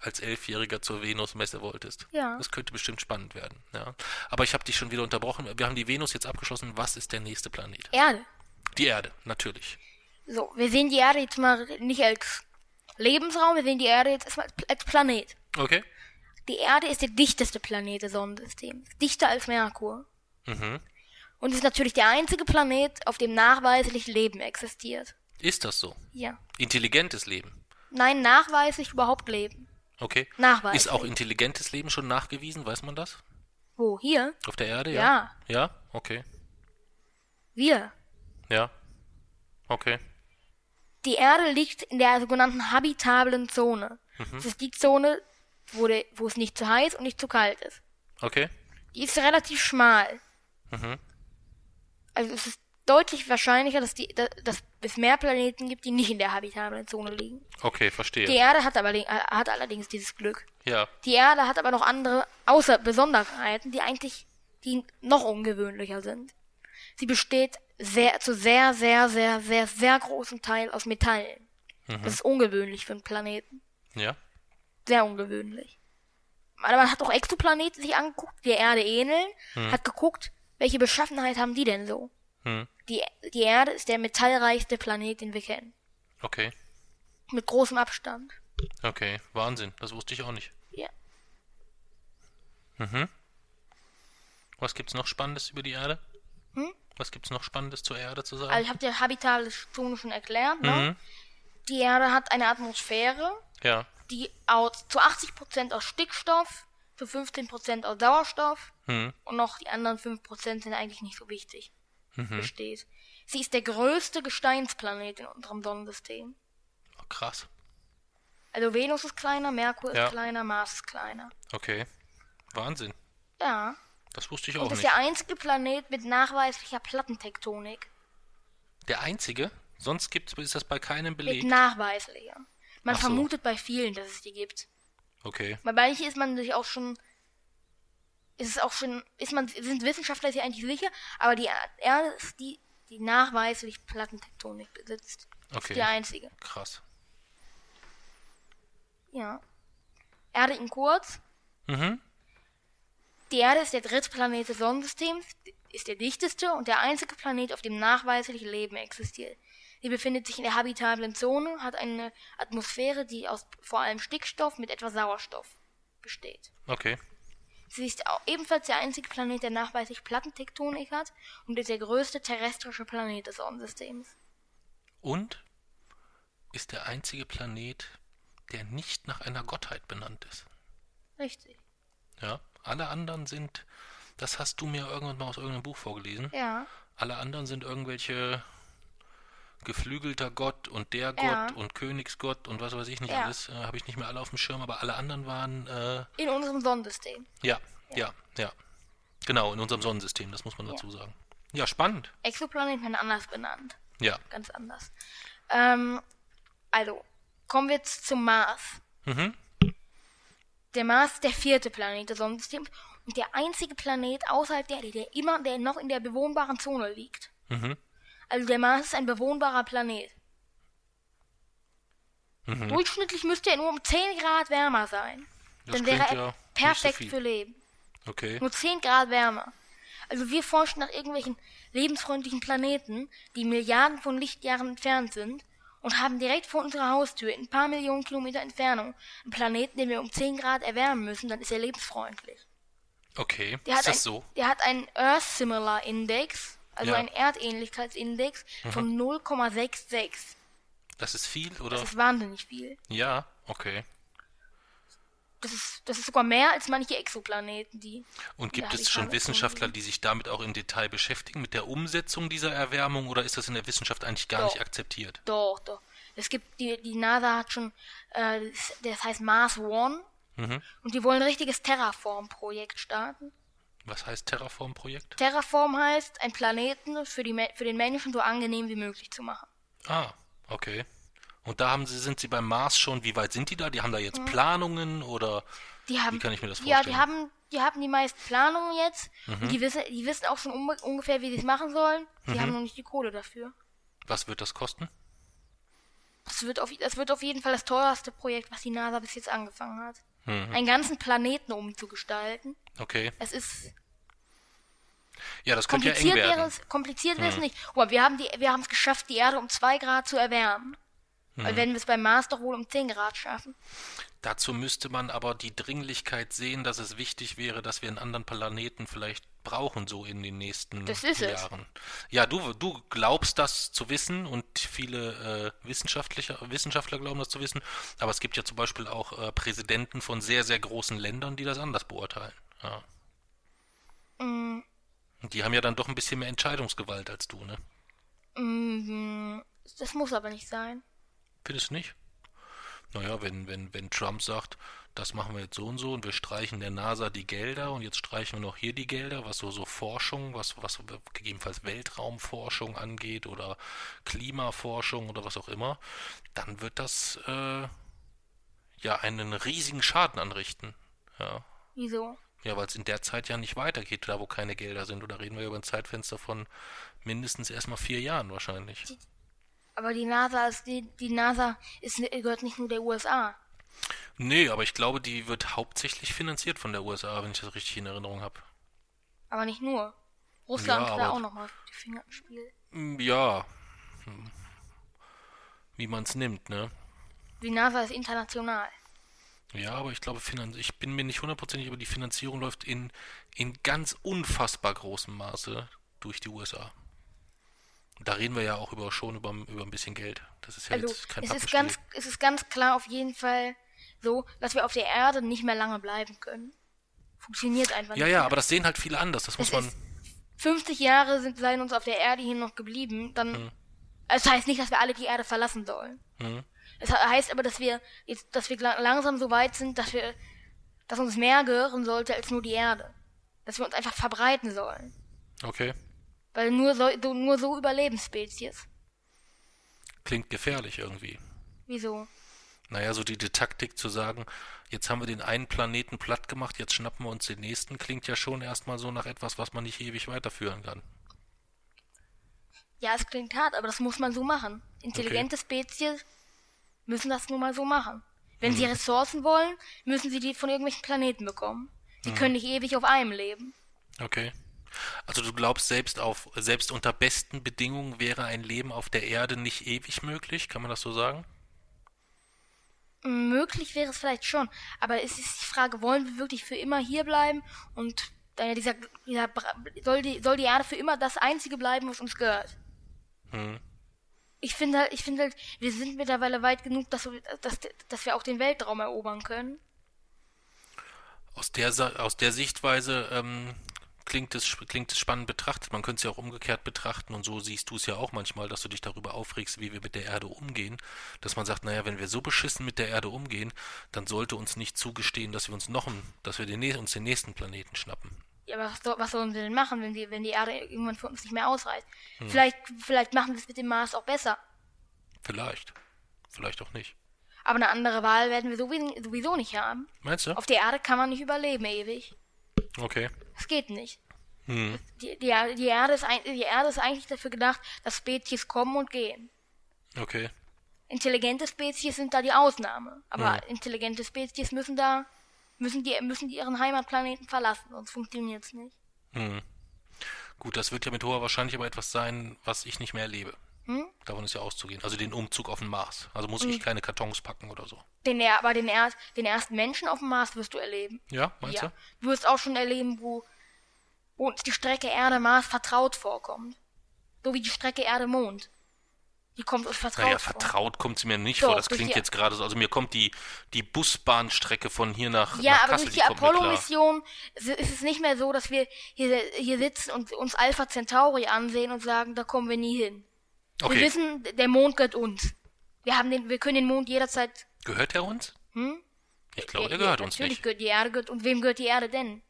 als Elfjähriger zur Venus-Messe wolltest. Ja. Das könnte bestimmt spannend werden. Ja. Aber ich habe dich schon wieder unterbrochen. Wir haben die Venus jetzt abgeschlossen. Was ist der nächste Planet? Erde. Die Erde, natürlich. So, wir sehen die Erde jetzt mal nicht als Lebensraum, wir sehen die Erde jetzt erstmal als Planet. Okay? Die Erde ist der dichteste Planet des Sonnensystems. Dichter als Merkur. Mhm. Und ist natürlich der einzige Planet, auf dem nachweislich Leben existiert. Ist das so? Ja. Intelligentes Leben. Nein, nachweislich überhaupt Leben. Okay. Nachweislich. Ist auch intelligentes Leben schon nachgewiesen? Weiß man das? Wo? Hier? Auf der Erde? Ja. Ja? Okay. Wir. Ja. Okay. Die Erde liegt in der sogenannten habitablen Zone. Mhm. Das ist die Zone, wo, der, wo es nicht zu heiß und nicht zu kalt ist. Okay. Die ist relativ schmal. Mhm. Also es ist deutlich wahrscheinlicher, dass, die, dass, dass es mehr Planeten gibt, die nicht in der habitablen Zone liegen. Okay, verstehe. Die Erde hat, aber, hat allerdings dieses Glück. Ja. Die Erde hat aber noch andere außer Besonderheiten, die eigentlich die noch ungewöhnlicher sind. Sie besteht sehr, zu sehr, sehr, sehr, sehr, sehr großen Teil aus Metallen. Das ist ungewöhnlich für einen Planeten. Ja. Sehr ungewöhnlich. Aber man hat auch Exoplaneten sich angeguckt, die der Erde ähneln, hat geguckt, welche Beschaffenheit haben die denn so. Hm. Die, die Erde ist der metallreichste Planet, den wir kennen. Okay. Mit großem Abstand. Okay, Wahnsinn. Das wusste ich auch nicht. Ja. Mhm. Was gibt's noch Spannendes über die Erde? Hm? Was gibt's noch Spannendes zur Erde zu sagen? Also ich habe dir habitale Zone schon erklärt. Ne? Mhm. Die Erde hat eine Atmosphäre, Ja. die aus, zu 80% aus Stickstoff, zu 15% aus Sauerstoff Mhm. und noch die anderen 5% sind eigentlich nicht so wichtig. Mhm. Besteht. Sie ist der größte Gesteinsplanet in unserem Sonnensystem. Oh, krass. Also Venus ist kleiner, Merkur ist Ja. kleiner, Mars ist kleiner. Okay. Wahnsinn. Ja. Das wusste ich Und auch ist nicht. der einzige Planet mit nachweislicher Plattentektonik. Der einzige? Sonst gibt's, ist das bei keinem Mit belegt. nachweislicher. Man so. vermutet bei vielen, dass es die gibt. Okay. Bei manchen ist man sich auch schon, ist es auch schon, ist man, sind Wissenschaftler sich eigentlich sicher, aber die Erde ist die, die nachweislich Plattentektonik besitzt. Ist Okay. die einzige. Krass. Ja. Erde in kurz. Mhm. Die Erde ist der dritte Planet des Sonnensystems, ist der dichteste und der einzige Planet, auf dem nachweislich Leben existiert. Sie befindet sich in der habitablen Zone, hat eine Atmosphäre, die aus vor allem Stickstoff mit etwas Sauerstoff besteht. Okay. Sie ist ebenfalls der einzige Planet, der nachweislich Plattentektonik hat und ist der größte terrestrische Planet des Sonnensystems. Und ist der einzige Planet, der nicht nach einer Gottheit benannt ist. Richtig. Ja. Alle anderen sind, das hast du mir irgendwann mal aus irgendeinem Buch vorgelesen. Ja. Alle anderen sind irgendwelche geflügelter Gott und der Gott Ja. und Königsgott und was weiß ich nicht Ja. alles. Äh, Habe ich nicht mehr alle auf dem Schirm, aber alle anderen waren, äh, In unserem Sonnensystem. ja, ja, ja, Genau, in unserem Sonnensystem, das muss man dazu sagen. Ja, spannend. Exoplaneten werden anders benannt. Ja. Ganz anders. Ähm, also, kommen wir jetzt zum Mars. Mhm. Der Mars ist der vierte Planet des Sonnensystems und der einzige Planet außerhalb der Erde, der immer, der noch in der bewohnbaren Zone liegt. Mhm. Also der Mars ist ein bewohnbarer Planet. Mhm. Durchschnittlich müsste er nur um 10 Grad wärmer sein. Das Dann wäre er ja so perfekt viel. für Leben. Okay. Nur 10 Grad wärmer. Also wir forschen nach irgendwelchen lebensfreundlichen Planeten, die Milliarden von Lichtjahren entfernt sind und haben direkt vor unserer Haustür in ein paar Millionen Kilometer Entfernung einen Planeten, den wir um 10 Grad erwärmen müssen, dann ist er lebensfreundlich. Okay. Der ist hat, das ein, so? der hat einen Earth Similar Index, also Ja. Mhm. einen Erdähnlichkeitsindex von 0,66. Das ist viel, oder? Das ist wahnsinnig viel. ja, okay. Das ist, das ist sogar mehr als manche Exoplaneten, die. Und gibt es schon Wissenschaftler, die sich damit auch im Detail beschäftigen, mit der Umsetzung dieser Erwärmung, oder ist das in der Wissenschaft eigentlich gar Doch. nicht akzeptiert? Doch, doch. Es gibt die, die NASA hat schon, äh, das, heißt Mars One Mhm. und die wollen ein richtiges Terraform-Projekt starten. Was heißt Terraform-Projekt? Terraform heißt, einen Planeten für, die, für den Menschen so angenehm wie möglich zu machen. Ah, okay. Und da haben sie, sind sie beim Mars schon, wie weit sind die da? Die haben da jetzt Planungen oder Die haben, wie kann ich mir das Ja, vorstellen? Mhm. die haben, die haben die meisten Planungen jetzt. Und die wissen, die wissen auch schon ungefähr, wie sie es machen sollen. Mhm. Sie haben noch nicht die Kohle dafür. Was wird das kosten? Das wird, auf, das wird auf jeden Fall das teuerste Projekt, was die NASA bis jetzt angefangen hat. Mhm. Einen ganzen Planeten umzugestalten. Okay. Es ist Ja, das könnte ja eng kompliziert wäre werden. es, kompliziert wäre es nicht. Aber wir haben die, wir haben es geschafft, die Erde um zwei Grad zu erwärmen. Mhm. Weil werden wir es beim Mars doch wohl um 10 Grad schaffen. Dazu müsste man aber die Dringlichkeit sehen, dass es wichtig wäre, dass wir einen anderen Planeten vielleicht brauchen, so in den nächsten Das ist es. Jahren. Ja, du, du glaubst das zu wissen und viele äh, Wissenschaftler, Wissenschaftler glauben das zu wissen, aber es gibt ja zum Beispiel auch äh, Präsidenten von sehr, sehr großen Ländern, die das anders beurteilen. Ja. Und die haben ja dann doch ein bisschen mehr Entscheidungsgewalt als du, ne? mm, das muss aber nicht sein. Findest du nicht? Naja, wenn, wenn, wenn Trump sagt, das machen wir jetzt so und so und wir streichen der NASA die Gelder und jetzt streichen wir noch hier die Gelder, was so, so Forschung, was, was gegebenenfalls Weltraumforschung angeht oder Klimaforschung oder was auch immer, dann wird das äh, ja einen riesigen Schaden anrichten. Ja, Wieso? ja weil es in der Zeit ja nicht weitergeht, da wo keine Gelder sind. Oder reden wir über ein Zeitfenster von mindestens erstmal vier Jahren wahrscheinlich. Aber die NASA ist, die, die NASA ist, gehört nicht nur der USA. Nee, aber ich glaube, die wird hauptsächlich finanziert von der USA, wenn ich das richtig in Erinnerung habe. Aber nicht nur. Russland Ja, da auch nochmal die Finger im Spiel. Mm, Ja. Hm. Wie man es nimmt, ne? Die NASA ist international. Ja, aber ich glaube, ich bin mir nicht hundertprozentig, aber die Finanzierung läuft in, in ganz unfassbar großem Maße durch die USA. Da reden wir ja auch über schon über, über ein bisschen Geld. Das ist ja Also jetzt kein es ist ganz, es ist ganz klar auf jeden Fall so, dass wir auf der Erde nicht mehr lange bleiben können. Funktioniert einfach Ja, nicht. ja, mehr. aber das sehen halt viele anders. Das muss Es man. ist 50 Jahre sind seien uns auf der Erde hier noch geblieben, dann Hm. es heißt nicht, dass wir alle die Erde verlassen sollen. Hm. Es he- heißt aber, dass wir jetzt, dass wir langsam so weit sind, dass wir, dass uns mehr gehören sollte als nur die Erde. Dass wir uns einfach verbreiten sollen. Okay. Weil nur so, so nur so überleben Spezies. Klingt gefährlich irgendwie. Wieso? Naja, so die, die Taktik zu sagen, jetzt haben wir den einen Planeten platt gemacht, jetzt schnappen wir uns den nächsten, klingt ja schon erstmal so nach etwas, was man nicht ewig weiterführen kann. Ja, es klingt hart, aber das muss man so machen. Intelligente Spezies müssen das nun mal so machen. Wenn Hm. sie Ressourcen wollen, müssen sie die von irgendwelchen Planeten bekommen. Die Hm. können nicht ewig auf einem leben. Okay. Also du glaubst, selbst auf, selbst unter besten Bedingungen wäre ein Leben auf der Erde nicht ewig möglich, kann man das so sagen? Möglich wäre es vielleicht schon, aber es ist die Frage, wollen wir wirklich für immer hier bleiben und äh, dieser, dieser soll die soll die Erde für immer das einzige bleiben, was uns gehört? Hm. Ich finde halt, ich finde halt, wir sind mittlerweile weit genug, dass, wir- dass, dass wir auch den Weltraum erobern können. Aus der, aus der Sichtweise ähm, klingt, es, klingt es spannend betrachtet. Man könnte es ja auch umgekehrt betrachten und so siehst du es ja auch manchmal, dass du dich darüber aufregst, wie wir mit der Erde umgehen. Dass man sagt, naja, wenn wir so beschissen mit der Erde umgehen, dann sollte uns nicht zugestehen, dass wir uns noch dass wir den, uns den nächsten Planeten schnappen. Ja, aber was, was sollen wir denn machen, wenn die, wenn die Erde irgendwann für uns nicht mehr ausreicht? Hm. Vielleicht, vielleicht machen wir es mit dem Mars auch besser. Vielleicht. Vielleicht auch nicht. Aber eine andere Wahl werden wir sowieso nicht haben. Meinst du? Auf der Erde kann man nicht überleben ewig. Okay. Das geht nicht. Hm. Die, die, Erde- die, Erde ist die Erde ist eigentlich dafür gedacht, dass Spezies kommen und gehen. Okay. Intelligente Spezies sind da die Ausnahme. Aber Hm. intelligente Spezies müssen da, müssen die, müssen die ihren Heimatplaneten verlassen, sonst funktioniert es nicht. Hm. Gut, das wird ja mit hoher Wahrscheinlichkeit aber etwas sein, was ich nicht mehr erlebe. Hm? Davon ist ja auszugehen. Also den Umzug auf den Mars. Also muss ich keine Kartons packen oder so. Den, er- aber den, er, den ersten Menschen auf dem Mars wirst du erleben. Ja, meinst Ja. du? Du wirst auch schon erleben, wo, wo uns die Strecke Erde-Mars vertraut vorkommt. So wie die Strecke Erde-Mond. Die kommt uns vertraut Naja, vor. vertraut kommt sie mir nicht Doch, vor. Das klingt die- jetzt gerade so. Also mir kommt die, die Busbahnstrecke von hier nach, Ja, nach aber Kassel, durch die klar. Apollo-Mission ist ist es nicht mehr so, dass wir hier, hier sitzen und uns Alpha Centauri ansehen und sagen, da kommen wir nie hin. Wir Okay, wissen, der Mond gehört uns. Wir haben den, wir können den Mond jederzeit. gehört er uns? Hm? Ich glaube, der Ja, gehört uns Natürlich nicht. gehört die Erde gehört. Und wem gehört die Erde denn?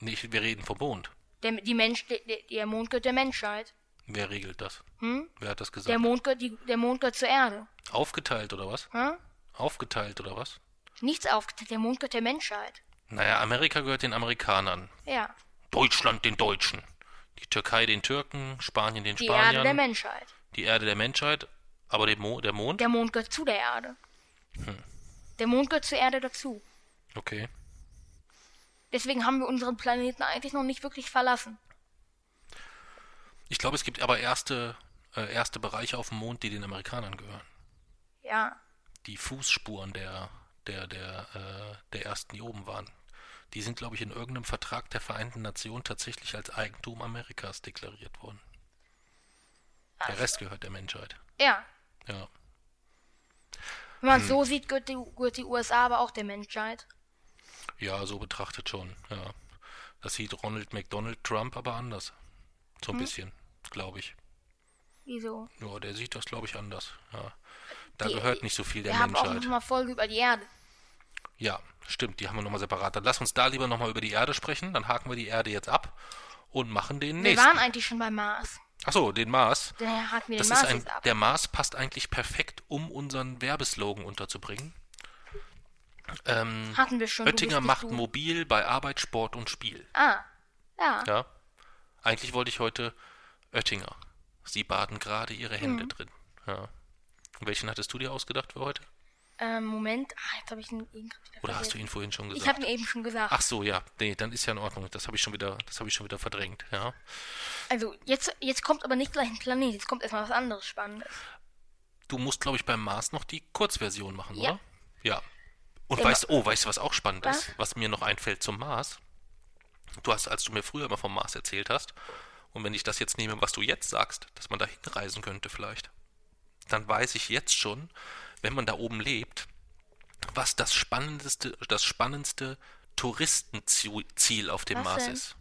nicht. Wir reden vom Mond. Der, die Mensch, der, der- der Mond gehört der Menschheit. Wer regelt das? Hm? Wer hat das Der gesagt? Mond gehört, die, der Mond gehört zur Erde. Aufgeteilt oder was? Hm? Aufgeteilt oder was? Nichts aufgeteilt. Der Mond gehört der Menschheit. Naja, Amerika gehört den Amerikanern. Ja. Deutschland den Deutschen. Die Türkei den Türken, Spanien den Die Spaniern. Erde der Menschheit. Die Erde der Menschheit, aber der, Mo der Mond? Der Mond gehört zu der Erde. Hm. Der Mond gehört zur Erde dazu. Okay. Deswegen haben wir unseren Planeten eigentlich noch nicht wirklich verlassen. Ich glaube, es gibt aber erste, äh, erste Bereiche auf dem Mond, die den Amerikanern gehören. Ja. Die Fußspuren der, der, der, äh, der ersten, die oben waren. Die sind, glaube ich, in irgendeinem Vertrag der Vereinten Nationen tatsächlich als Eigentum Amerikas deklariert worden. Der Rest gehört der Menschheit. Ja. Ja. Wenn man Hm. so sieht, gehört die, gehört die USA aber auch der Menschheit. Ja, so betrachtet schon. Ja. Das sieht Ronald McDonald Trump aber anders. So Hm. ein bisschen, glaube ich. Wieso? Ja, der sieht das, glaube ich, anders. Ja. Da Die- gehört nicht so viel der Wir haben auch Menschheit. noch mal Folge über die Erde. Ja, stimmt, die haben wir nochmal separat. Dann lass uns da lieber nochmal über die Erde sprechen. Dann haken wir die Erde jetzt ab und machen den Wir nächsten. waren eigentlich schon beim Mars. Achso, den Mars. Daher haken wir Das den Mars ein, ab. der Mars passt eigentlich perfekt, um unseren Werbeslogan unterzubringen. Ähm, Hatten wir schon. Oettinger macht du. mobil bei Arbeit, Sport und Spiel. Ah. Ja. Ja. Eigentlich wollte ich heute Oettinger. Sie baden gerade ihre Hände drin. Ja. Welchen hattest du dir ausgedacht für heute? Ähm, Moment. Ah, jetzt habe ich ihn wieder Oder hast du ihn vorhin schon Ich gesagt? habe ihn eben schon gesagt. Ach so, ja. Nee, dann ist ja in Ordnung. Das habe ich schon wieder, das habe ich schon wieder verdrängt, ja. Also, jetzt, jetzt kommt aber nicht gleich ein Planet. Jetzt kommt erstmal was anderes Spannendes. du musst, glaube ich, beim Mars noch die Kurzversion machen, Ja. oder? Ja. Und Genau. weißt, oh, weißt du, was auch spannend Was? ist, was mir noch einfällt zum Mars? Du hast, als du mir früher immer vom Mars erzählt hast, und wenn ich das jetzt nehme, was du jetzt sagst, dass man da hinreisen könnte vielleicht, dann weiß ich jetzt schon, wenn man da oben lebt, was das spannendste, das spannendste Touristenziel auf dem Was Mars denn? ist.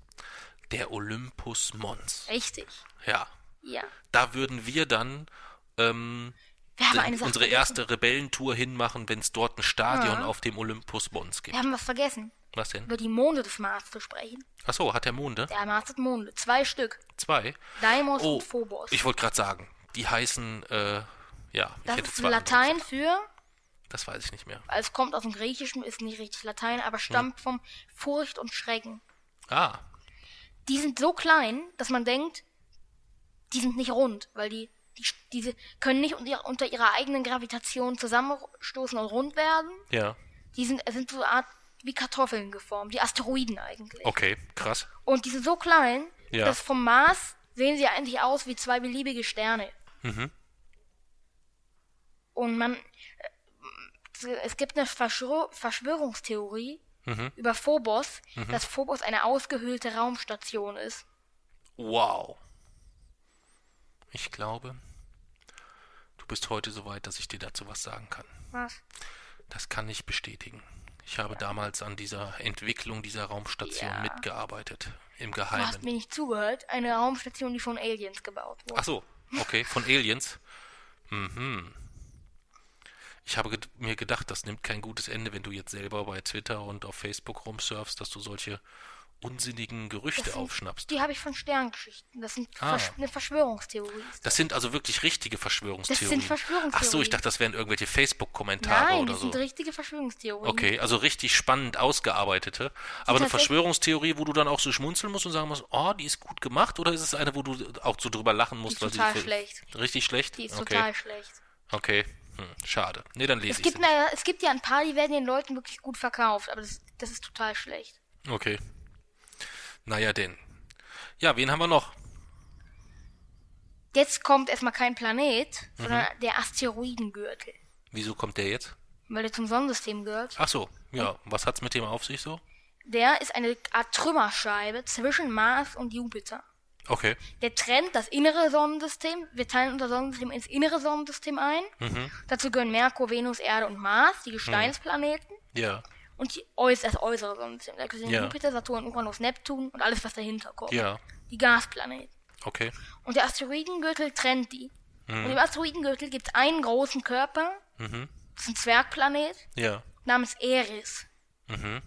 Der Olympus Mons. Richtig. Ja. Ja. Da würden wir dann ähm, unsere erste Rebellentour hinmachen, wenn es dort ein Stadion Ja. auf dem Olympus Mons gibt. Wir haben was vergessen. Was denn? Über die Monde des Mars zu sprechen. Achso, hat der Monde? Der Mars hat Monde. Zwei Stück. Zwei. Deimos Oh, und Phobos. ich wollte gerade sagen, die heißen, äh, ja, das ist Latein für. Das weiß ich nicht mehr. also es kommt aus dem Griechischen, ist nicht richtig Latein, aber stammt vom Furcht und Schrecken. Ah, Die sind so klein, dass man denkt, die sind nicht rund, weil die, die diese können nicht unter, ihrer- unter ihrer eigenen Gravitation zusammenstoßen und rund werden. ja. Die sind, sind so eine Art wie Kartoffeln geformt, die Asteroiden eigentlich. Okay, krass. Und die sind so klein, Ja. dass vom Mars sehen sie eigentlich aus wie zwei beliebige Sterne. Mhm. Und man, äh, es gibt eine Verschwör Verschwörungstheorie Mhm. über Phobos, dass Phobos eine ausgehöhlte Raumstation ist. Wow. Ich glaube, du bist heute so weit, dass ich dir dazu was sagen kann. Was? Das kann ich bestätigen. Ich habe damals an dieser Entwicklung dieser Raumstation Ja. mitgearbeitet. Im Du hast Geheimen. mir nicht zugehört. Eine Raumstation, die von Aliens gebaut wurde. Ach so, okay, von Aliens. Mhm. Ich habe mir gedacht, das nimmt kein gutes Ende, wenn du jetzt selber bei Twitter und auf Facebook rumsurfst, dass du solche unsinnigen Gerüchte Das sind- aufschnappst. Die habe ich von Sterngeschichten. Das sind Ah. Versch eine Verschwörungstheorie. Das sind also wirklich richtige Verschwörungstheorien. Das sind Verschwörungstheorien. Ach so, ich dachte, das wären irgendwelche Facebook-Kommentare Nein, oder das so. sind richtige Verschwörungstheorien. Okay, also richtig spannend ausgearbeitete. Aber eine Verschwörungstheorie, wo du dann auch so schmunzeln musst und sagen musst, oh, die ist gut gemacht, oder ist es eine, wo du auch so drüber lachen Die musst, ist weil total schlecht. richtig schlecht? Die ist okay. total schlecht. Okay, hm, schade. Nee, dann lese Es ich gibt, naja, es gibt ja ein paar, die werden den Leuten wirklich gut verkauft, aber das, das ist total schlecht. Okay. Naja, denn. Ja, wen haben wir noch? Jetzt kommt erstmal kein Planet, Mhm. sondern der Asteroidengürtel. Wieso kommt der jetzt? Weil er zum Sonnensystem gehört. Ach so, ja. Was hat's mit dem auf sich so? Der ist eine Art Trümmerscheibe zwischen Mars und Jupiter. Okay. Der trennt das innere Sonnensystem. Wir teilen unser Sonnensystem ins innere Sonnensystem ein. Mhm. Dazu gehören Merkur, Venus, Erde und Mars, die Gesteinsplaneten. Ja. Und die äuß das äußere Sonnensystem. Da gehören Ja. Jupiter, Saturn, Uranus, Neptun und alles, was dahinter kommt. Ja. Die Gasplaneten. Okay. Und der Asteroidengürtel trennt die. Mhm. Und im Asteroidengürtel gibt es einen großen Körper, Mhm. das ist ein Zwergplanet, Ja. namens Eris. Mhm.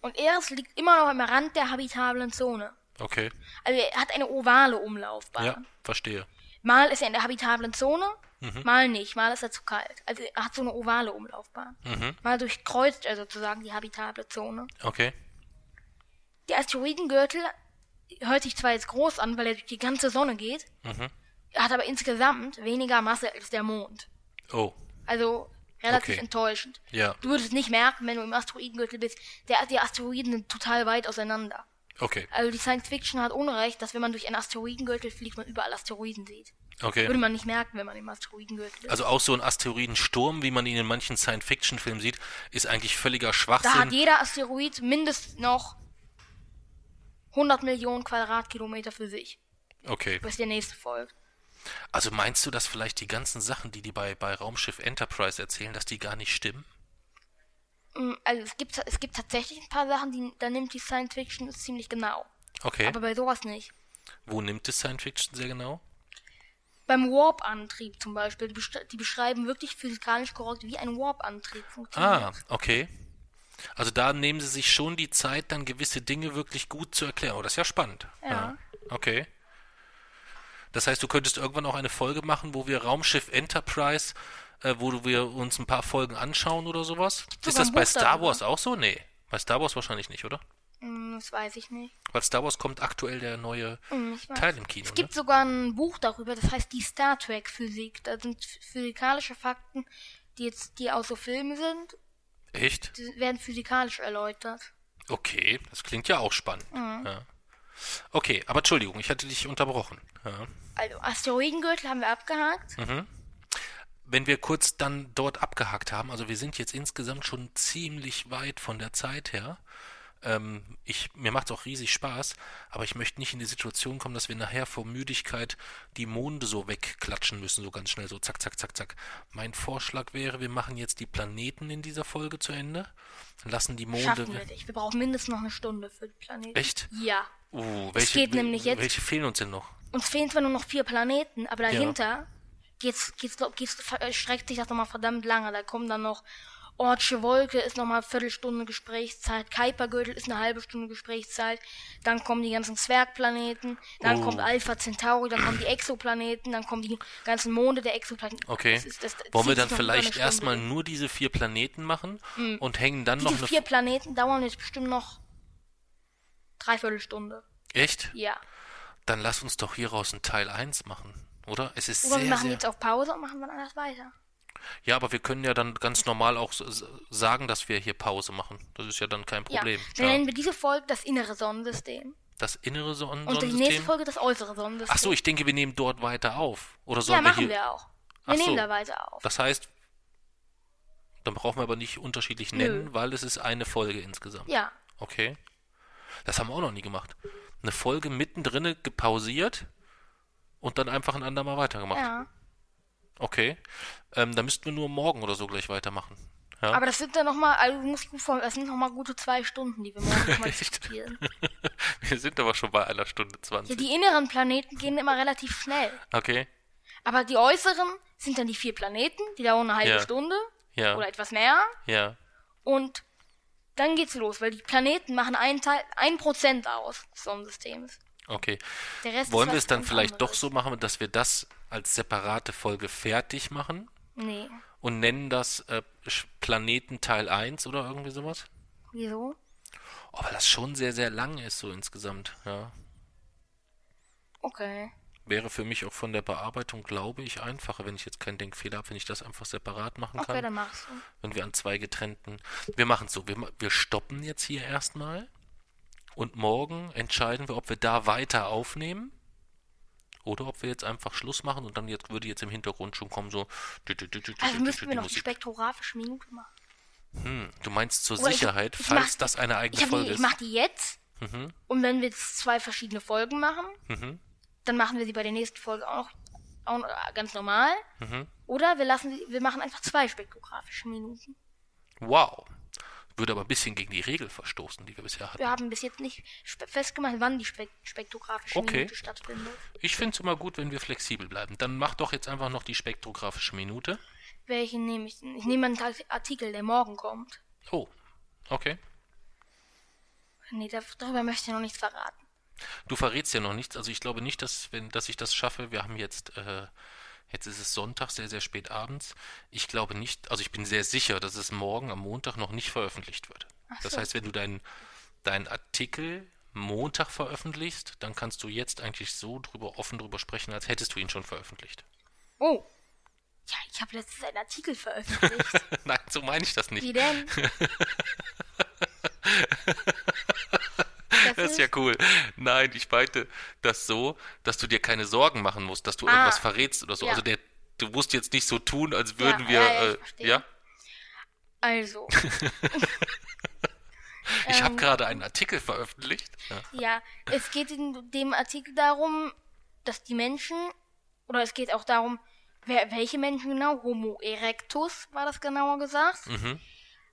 Und Eris liegt immer noch am Rand der habitablen Zone. Okay. Also er hat eine ovale Umlaufbahn. Ja, verstehe. Mal ist er in der habitablen Zone, Mhm. mal nicht, mal ist er zu kalt. Also er hat so eine ovale Umlaufbahn. Mhm. Mal durchkreuzt er sozusagen die habitable Zone. Okay. Der Asteroidengürtel hört sich zwar jetzt groß an, weil er durch die ganze Sonne geht, Mhm. er hat aber insgesamt weniger Masse als der Mond. Oh. Also relativ Okay. enttäuschend. Ja. Du würdest nicht merken, wenn du im Asteroidengürtel bist. Der, die Asteroiden sind total weit auseinander. Okay. Also die Science Fiction hat Unrecht, dass wenn man durch einen Asteroidengürtel fliegt, man überall Asteroiden sieht. Okay. Würde man nicht merken, wenn man im Asteroidengürtel ist. Also auch so ein Asteroidensturm, wie man ihn in manchen Science-Fiction-Filmen sieht, ist eigentlich völliger da Schwachsinn. hat jeder Asteroid mindestens noch 100 Millionen Quadratkilometer für sich, Okay. bis der nächste folgt. Also meinst du, dass vielleicht die ganzen Sachen, die die bei, bei Raumschiff Enterprise erzählen, dass die gar nicht stimmen? Mm, Also es gibt, es gibt tatsächlich ein paar Sachen, die, da nimmt die Science Fiction es ziemlich genau. Okay. Aber bei sowas nicht. Wo nimmt es Science-Fiction sehr genau? Beim Warp-Antrieb zum Beispiel, die, besch- die beschreiben wirklich physikalisch korrekt, wie ein Warp-Antrieb funktioniert. Ah, okay. Also da nehmen sie sich schon die Zeit, dann gewisse Dinge wirklich gut zu erklären. Oh, das ist ja spannend. Ja. Okay. Das heißt, du könntest irgendwann auch eine Folge machen, wo wir Raumschiff Enterprise, äh, wo wir uns ein paar Folgen anschauen oder sowas? Ist sogar das ein bei Star darüber. Wars auch so? Nee. Bei Star Wars wahrscheinlich nicht, oder? Mm, Das weiß ich nicht. Weil Star Wars kommt aktuell der neue weiß. Teil im Kino, Es ne? gibt sogar ein Buch darüber, das heißt die Star Trek Physik. Da sind physikalische Fakten, die jetzt, die aus so Filmen sind, Echt? die werden physikalisch erläutert. Okay, das klingt ja auch spannend. Ja. Okay, aber Entschuldigung, ich hatte dich unterbrochen. Ja. Also Asteroidengürtel haben wir abgehakt. Mhm. Wenn wir kurz dann dort abgehakt haben, also wir sind jetzt insgesamt schon ziemlich weit von der Zeit her. Ähm, ich, mir macht es auch riesig Spaß, aber ich möchte nicht in die Situation kommen, dass wir nachher vor Müdigkeit die Monde so wegklatschen müssen, so ganz schnell, so zack, zack, zack, zack. Mein Vorschlag wäre, wir machen jetzt die Planeten in dieser Folge zu Ende, lassen die Monde. Schaffen wir nicht. Wir brauchen mindestens noch eine Stunde für die Planeten. Echt? Ja. Uh, welche, geht nämlich jetzt- welche fehlen uns denn noch? Uns fehlen zwar nur noch vier Planeten, aber dahinter geht's, geht's, glaub, geht's, äh, streckt sich das nochmal verdammt lange. Da kommen dann noch Ortsche Wolke ist nochmal eine Viertelstunde Gesprächszeit, Kuipergürtel ist eine halbe Stunde Gesprächszeit, dann kommen die ganzen Zwergplaneten, dann Oh. kommt Alpha Centauri, dann kommen die Exoplaneten, dann kommen die ganzen Monde der Exoplaneten. Okay. Das ist- das- Wollen wir dann vielleicht erstmal nur diese vier Planeten machen und hängen dann noch Diese vier Planeten dauern jetzt bestimmt noch dreiviertel Stunde. Echt? Ja. Dann lass uns doch hieraus einen Teil 1 machen, oder? Es ist Oder wir sehr, machen sehr. jetzt auf Pause und machen dann alles weiter. Ja, aber wir können ja dann ganz normal auch sagen, dass wir hier Pause machen. Das ist ja dann kein Problem. Ja. Dann nennen wir diese Folge das innere Sonnensystem. Das innere Sonnen Und die nächste Sonnensystem. Folge das äußere Sonnensystem. Ach so, ich denke, wir nehmen dort weiter auf. Oder ja, sollen wir machen hier. wir auch. Ach Wir so. nehmen da weiter auf. Das heißt, dann brauchen wir aber nicht unterschiedlich nennen, weil es ist eine Folge insgesamt. Ja. Okay. Das haben wir auch noch nie gemacht. Eine Folge mittendrin gepausiert und dann einfach ein andermal weitergemacht. Ja. Okay. Ähm, da müssten wir nur morgen oder so gleich weitermachen. Ja? Aber das sind dann nochmal, also du musst gut das sind nochmal gute zwei Stunden, die wir morgen nochmal diskutieren. wir sind aber schon bei einer Stunde Ja, 20. die inneren Planeten gehen immer relativ schnell. Okay. Aber die äußeren sind dann die vier Planeten, die dauern eine halbe Ja. Stunde Ja. oder etwas mehr. Ja. Und dann geht's los, weil die Planeten machen einen Teil, ein Prozent aus des Sonnensystems. Okay. Wollen wir es dann vielleicht doch anderes. so machen, dass wir das als separate Folge fertig machen Nee. und nennen das äh, Planeten Teil 1 oder irgendwie sowas? Wieso? Oh, weil das schon sehr, sehr lang ist so insgesamt. Ja. Okay. Wäre für mich auch von der Bearbeitung, glaube ich, einfacher, wenn ich jetzt keinen Denkfehler habe, wenn ich das einfach separat machen Okay, kann. dann machst du. wenn wir an zwei getrennten. Wir machen es so, wir, wir stoppen jetzt hier erstmal und morgen entscheiden wir, ob wir da weiter aufnehmen oder ob wir jetzt einfach Schluss machen und dann jetzt würde jetzt im Hintergrund schon kommen so. Also müssten dü- wir noch die spektrographische Minute machen. Hm, du meinst zur ich- Sicherheit, ich falls das eine Ich, eigene Folge ich ist. mach die jetzt. Mhm, Und wenn wir jetzt zwei verschiedene Folgen machen, mhm, dann machen wir sie bei der nächsten Folge auch noch, auch ganz normal. mhm. Oder wir lassen sie, wir machen einfach zwei spektrographische Minuten. Wow. Würde aber ein bisschen gegen die Regel verstoßen, die wir bisher hatten. Wir haben bis jetzt nicht festgemacht, wann die spek spektrographische Okay. Minute stattfindet. Ich finde es immer gut, wenn wir flexibel bleiben. Dann mach doch jetzt einfach noch die spektrographische Minute. Welchen nehme ich denn? Ich nehme einen Art- Artikel, der morgen kommt. Oh, okay. Nee, da, darüber möchte ich noch nichts verraten. Du verrätst ja noch nichts. Also ich glaube nicht, dass, wenn, dass ich das schaffe. Wir haben jetzt, äh, jetzt ist es Sonntag, sehr, sehr spät abends. Ich glaube nicht, also ich bin sehr sicher, dass es morgen am Montag noch nicht veröffentlicht wird. Ach Das so. heißt, wenn du deinen deinen Artikel Montag veröffentlichst, dann kannst du jetzt eigentlich so drüber offen drüber sprechen, als hättest du ihn schon veröffentlicht. Oh. Ja, ich habe letztens einen Artikel veröffentlicht. Nein, so meine ich das nicht. Wie denn? Das, ist ja cool. Nein, ich meinte das so, dass du dir keine Sorgen machen musst, dass du irgendwas verrätst oder so. Ah. ja. Also der, du musst jetzt nicht so tun, als würden Ja, wir, ja, äh, ja? Also, Ich habe Ähm, gerade einen Artikel veröffentlicht. Ja. ja, es geht in dem Artikel darum, dass die Menschen, oder es geht auch darum, wer, welche Menschen genau, Homo erectus war das genauer gesagt, Mhm.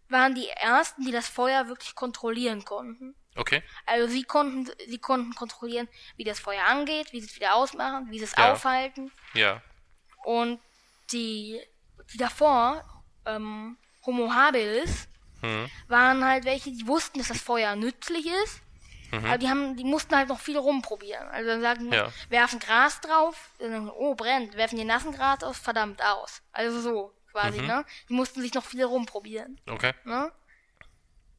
waren die ersten, die das Feuer wirklich kontrollieren konnten. Okay. Also sie konnten, sie konnten kontrollieren, wie das Feuer angeht, wie sie es wieder ausmachen, wie sie es Ja. aufhalten. Ja. Und die, die davor, ähm, Homo habilis, Mhm. waren halt welche, die wussten, dass das Feuer nützlich ist, aber die haben, die mussten halt noch viel rumprobieren. Also dann sagen Ja. werfen Gras drauf, dann oh brennt, werfen den nassen Gras aus, verdammt aus. Also so quasi, Mhm. ne? Die mussten sich noch viel rumprobieren, Okay. ne?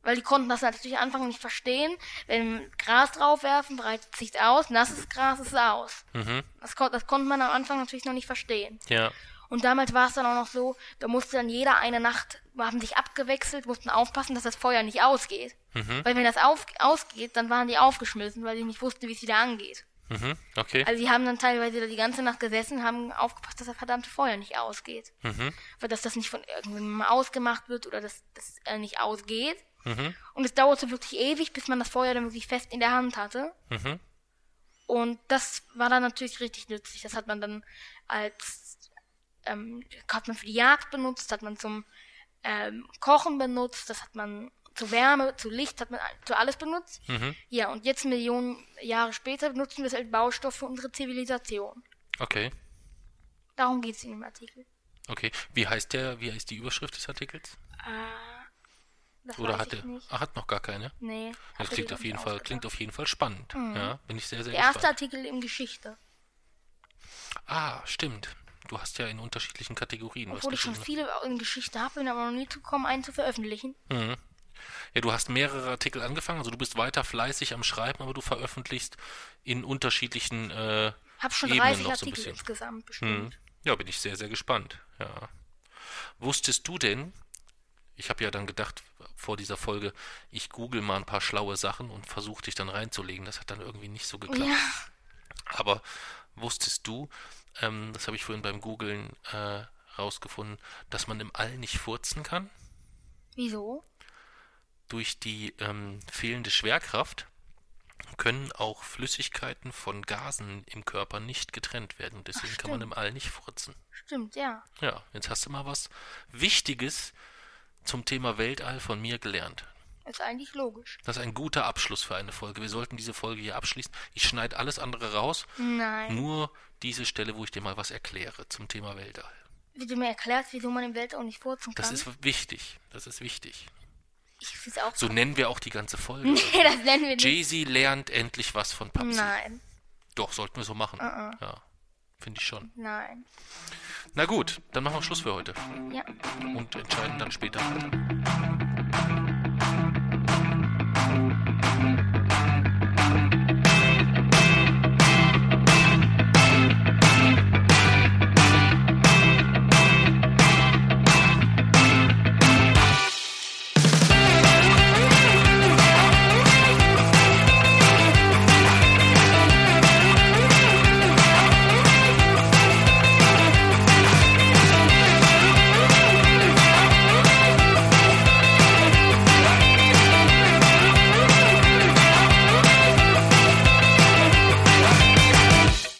Weil die konnten das natürlich am Anfang nicht verstehen. Wenn Gras draufwerfen, breitet sich aus, nasses Gras ist aus. Mhm. Das, kon das konnte man am Anfang natürlich noch nicht verstehen. Ja. Und damals war es dann auch noch so, da musste dann jeder eine Nacht, haben sich abgewechselt, mussten aufpassen, dass das Feuer nicht ausgeht. Mhm. Weil wenn das auf, ausgeht, dann waren die aufgeschmissen, weil die nicht wussten, wie es wieder angeht. Mhm, okay. Also die haben dann teilweise da die ganze Nacht gesessen und haben aufgepasst, dass das verdammte Feuer nicht ausgeht. Mhm. Weil dass das nicht von irgendjemandem ausgemacht wird oder dass das äh, nicht ausgeht. Mhm. Und es dauerte wirklich ewig, bis man das Feuer dann wirklich fest in der Hand hatte. Mhm. Und das war dann natürlich richtig nützlich. Das hat man dann als ähm, hat man für die Jagd benutzt, hat man zum ähm, Kochen benutzt, das hat man zu Wärme, zu Licht, hat man zu alles benutzt. Mhm. Ja, und jetzt Millionen Jahre später benutzen wir es als Baustoff für unsere Zivilisation. Okay. Darum geht es in dem Artikel. Okay. Wie heißt der, wie heißt die Überschrift des Artikels? Äh, das Oder hat er. Ah, hat noch gar keine. Nee. Das klingt auf jeden Fall, ausgedacht. klingt auf jeden Fall spannend. Ja, bin ich sehr, sehr Der erste gespannt. Artikel in Geschichte. Ah, stimmt. Du hast ja in unterschiedlichen Kategorien was Obwohl ich schon geschrieben. viele in Geschichte habe, bin aber noch nie gekommen, einen zu veröffentlichen. Mhm. Ja, du hast mehrere Artikel angefangen, also du bist weiter fleißig am Schreiben, aber du veröffentlichst in unterschiedlichen äh, Hab schon Ebenen 30 noch so ein Artikel bisschen. insgesamt bestimmt. Mhm. Ja, bin ich sehr, sehr gespannt. Ja. Wusstest du denn, ich habe ja dann gedacht vor dieser Folge, ich google mal ein paar schlaue Sachen und versuche dich dann reinzulegen. Das hat dann irgendwie nicht so geklappt. Ja. Aber wusstest du, ähm, das habe ich vorhin beim Googlen äh, rausgefunden, dass man im All nicht furzen kann? Wieso? Durch die ähm, fehlende Schwerkraft können auch Flüssigkeiten von Gasen im Körper nicht getrennt werden. Deswegen kann man im All nicht furzen. Stimmt, ja. Ja, jetzt hast du mal was Wichtiges zum Thema Weltall von mir gelernt. Ist eigentlich logisch. Das ist ein guter Abschluss für eine Folge. Wir sollten diese Folge hier abschließen. Ich schneide alles andere raus, Nein. nur diese Stelle, wo ich dir mal was erkläre zum Thema Weltall. Wie du mir erklärst, wieso man im Weltall nicht furzen kann. Das ist wichtig. Das ist wichtig. So nennen wir auch die ganze Folge. Nee, das nennen wir nicht. Jay-Z lernt endlich was von Papsi. Nein, Doch, sollten wir so machen. Ja, finde ich schon. nein. Na gut, dann machen wir Schluss für heute Ja. und entscheiden dann später weiter.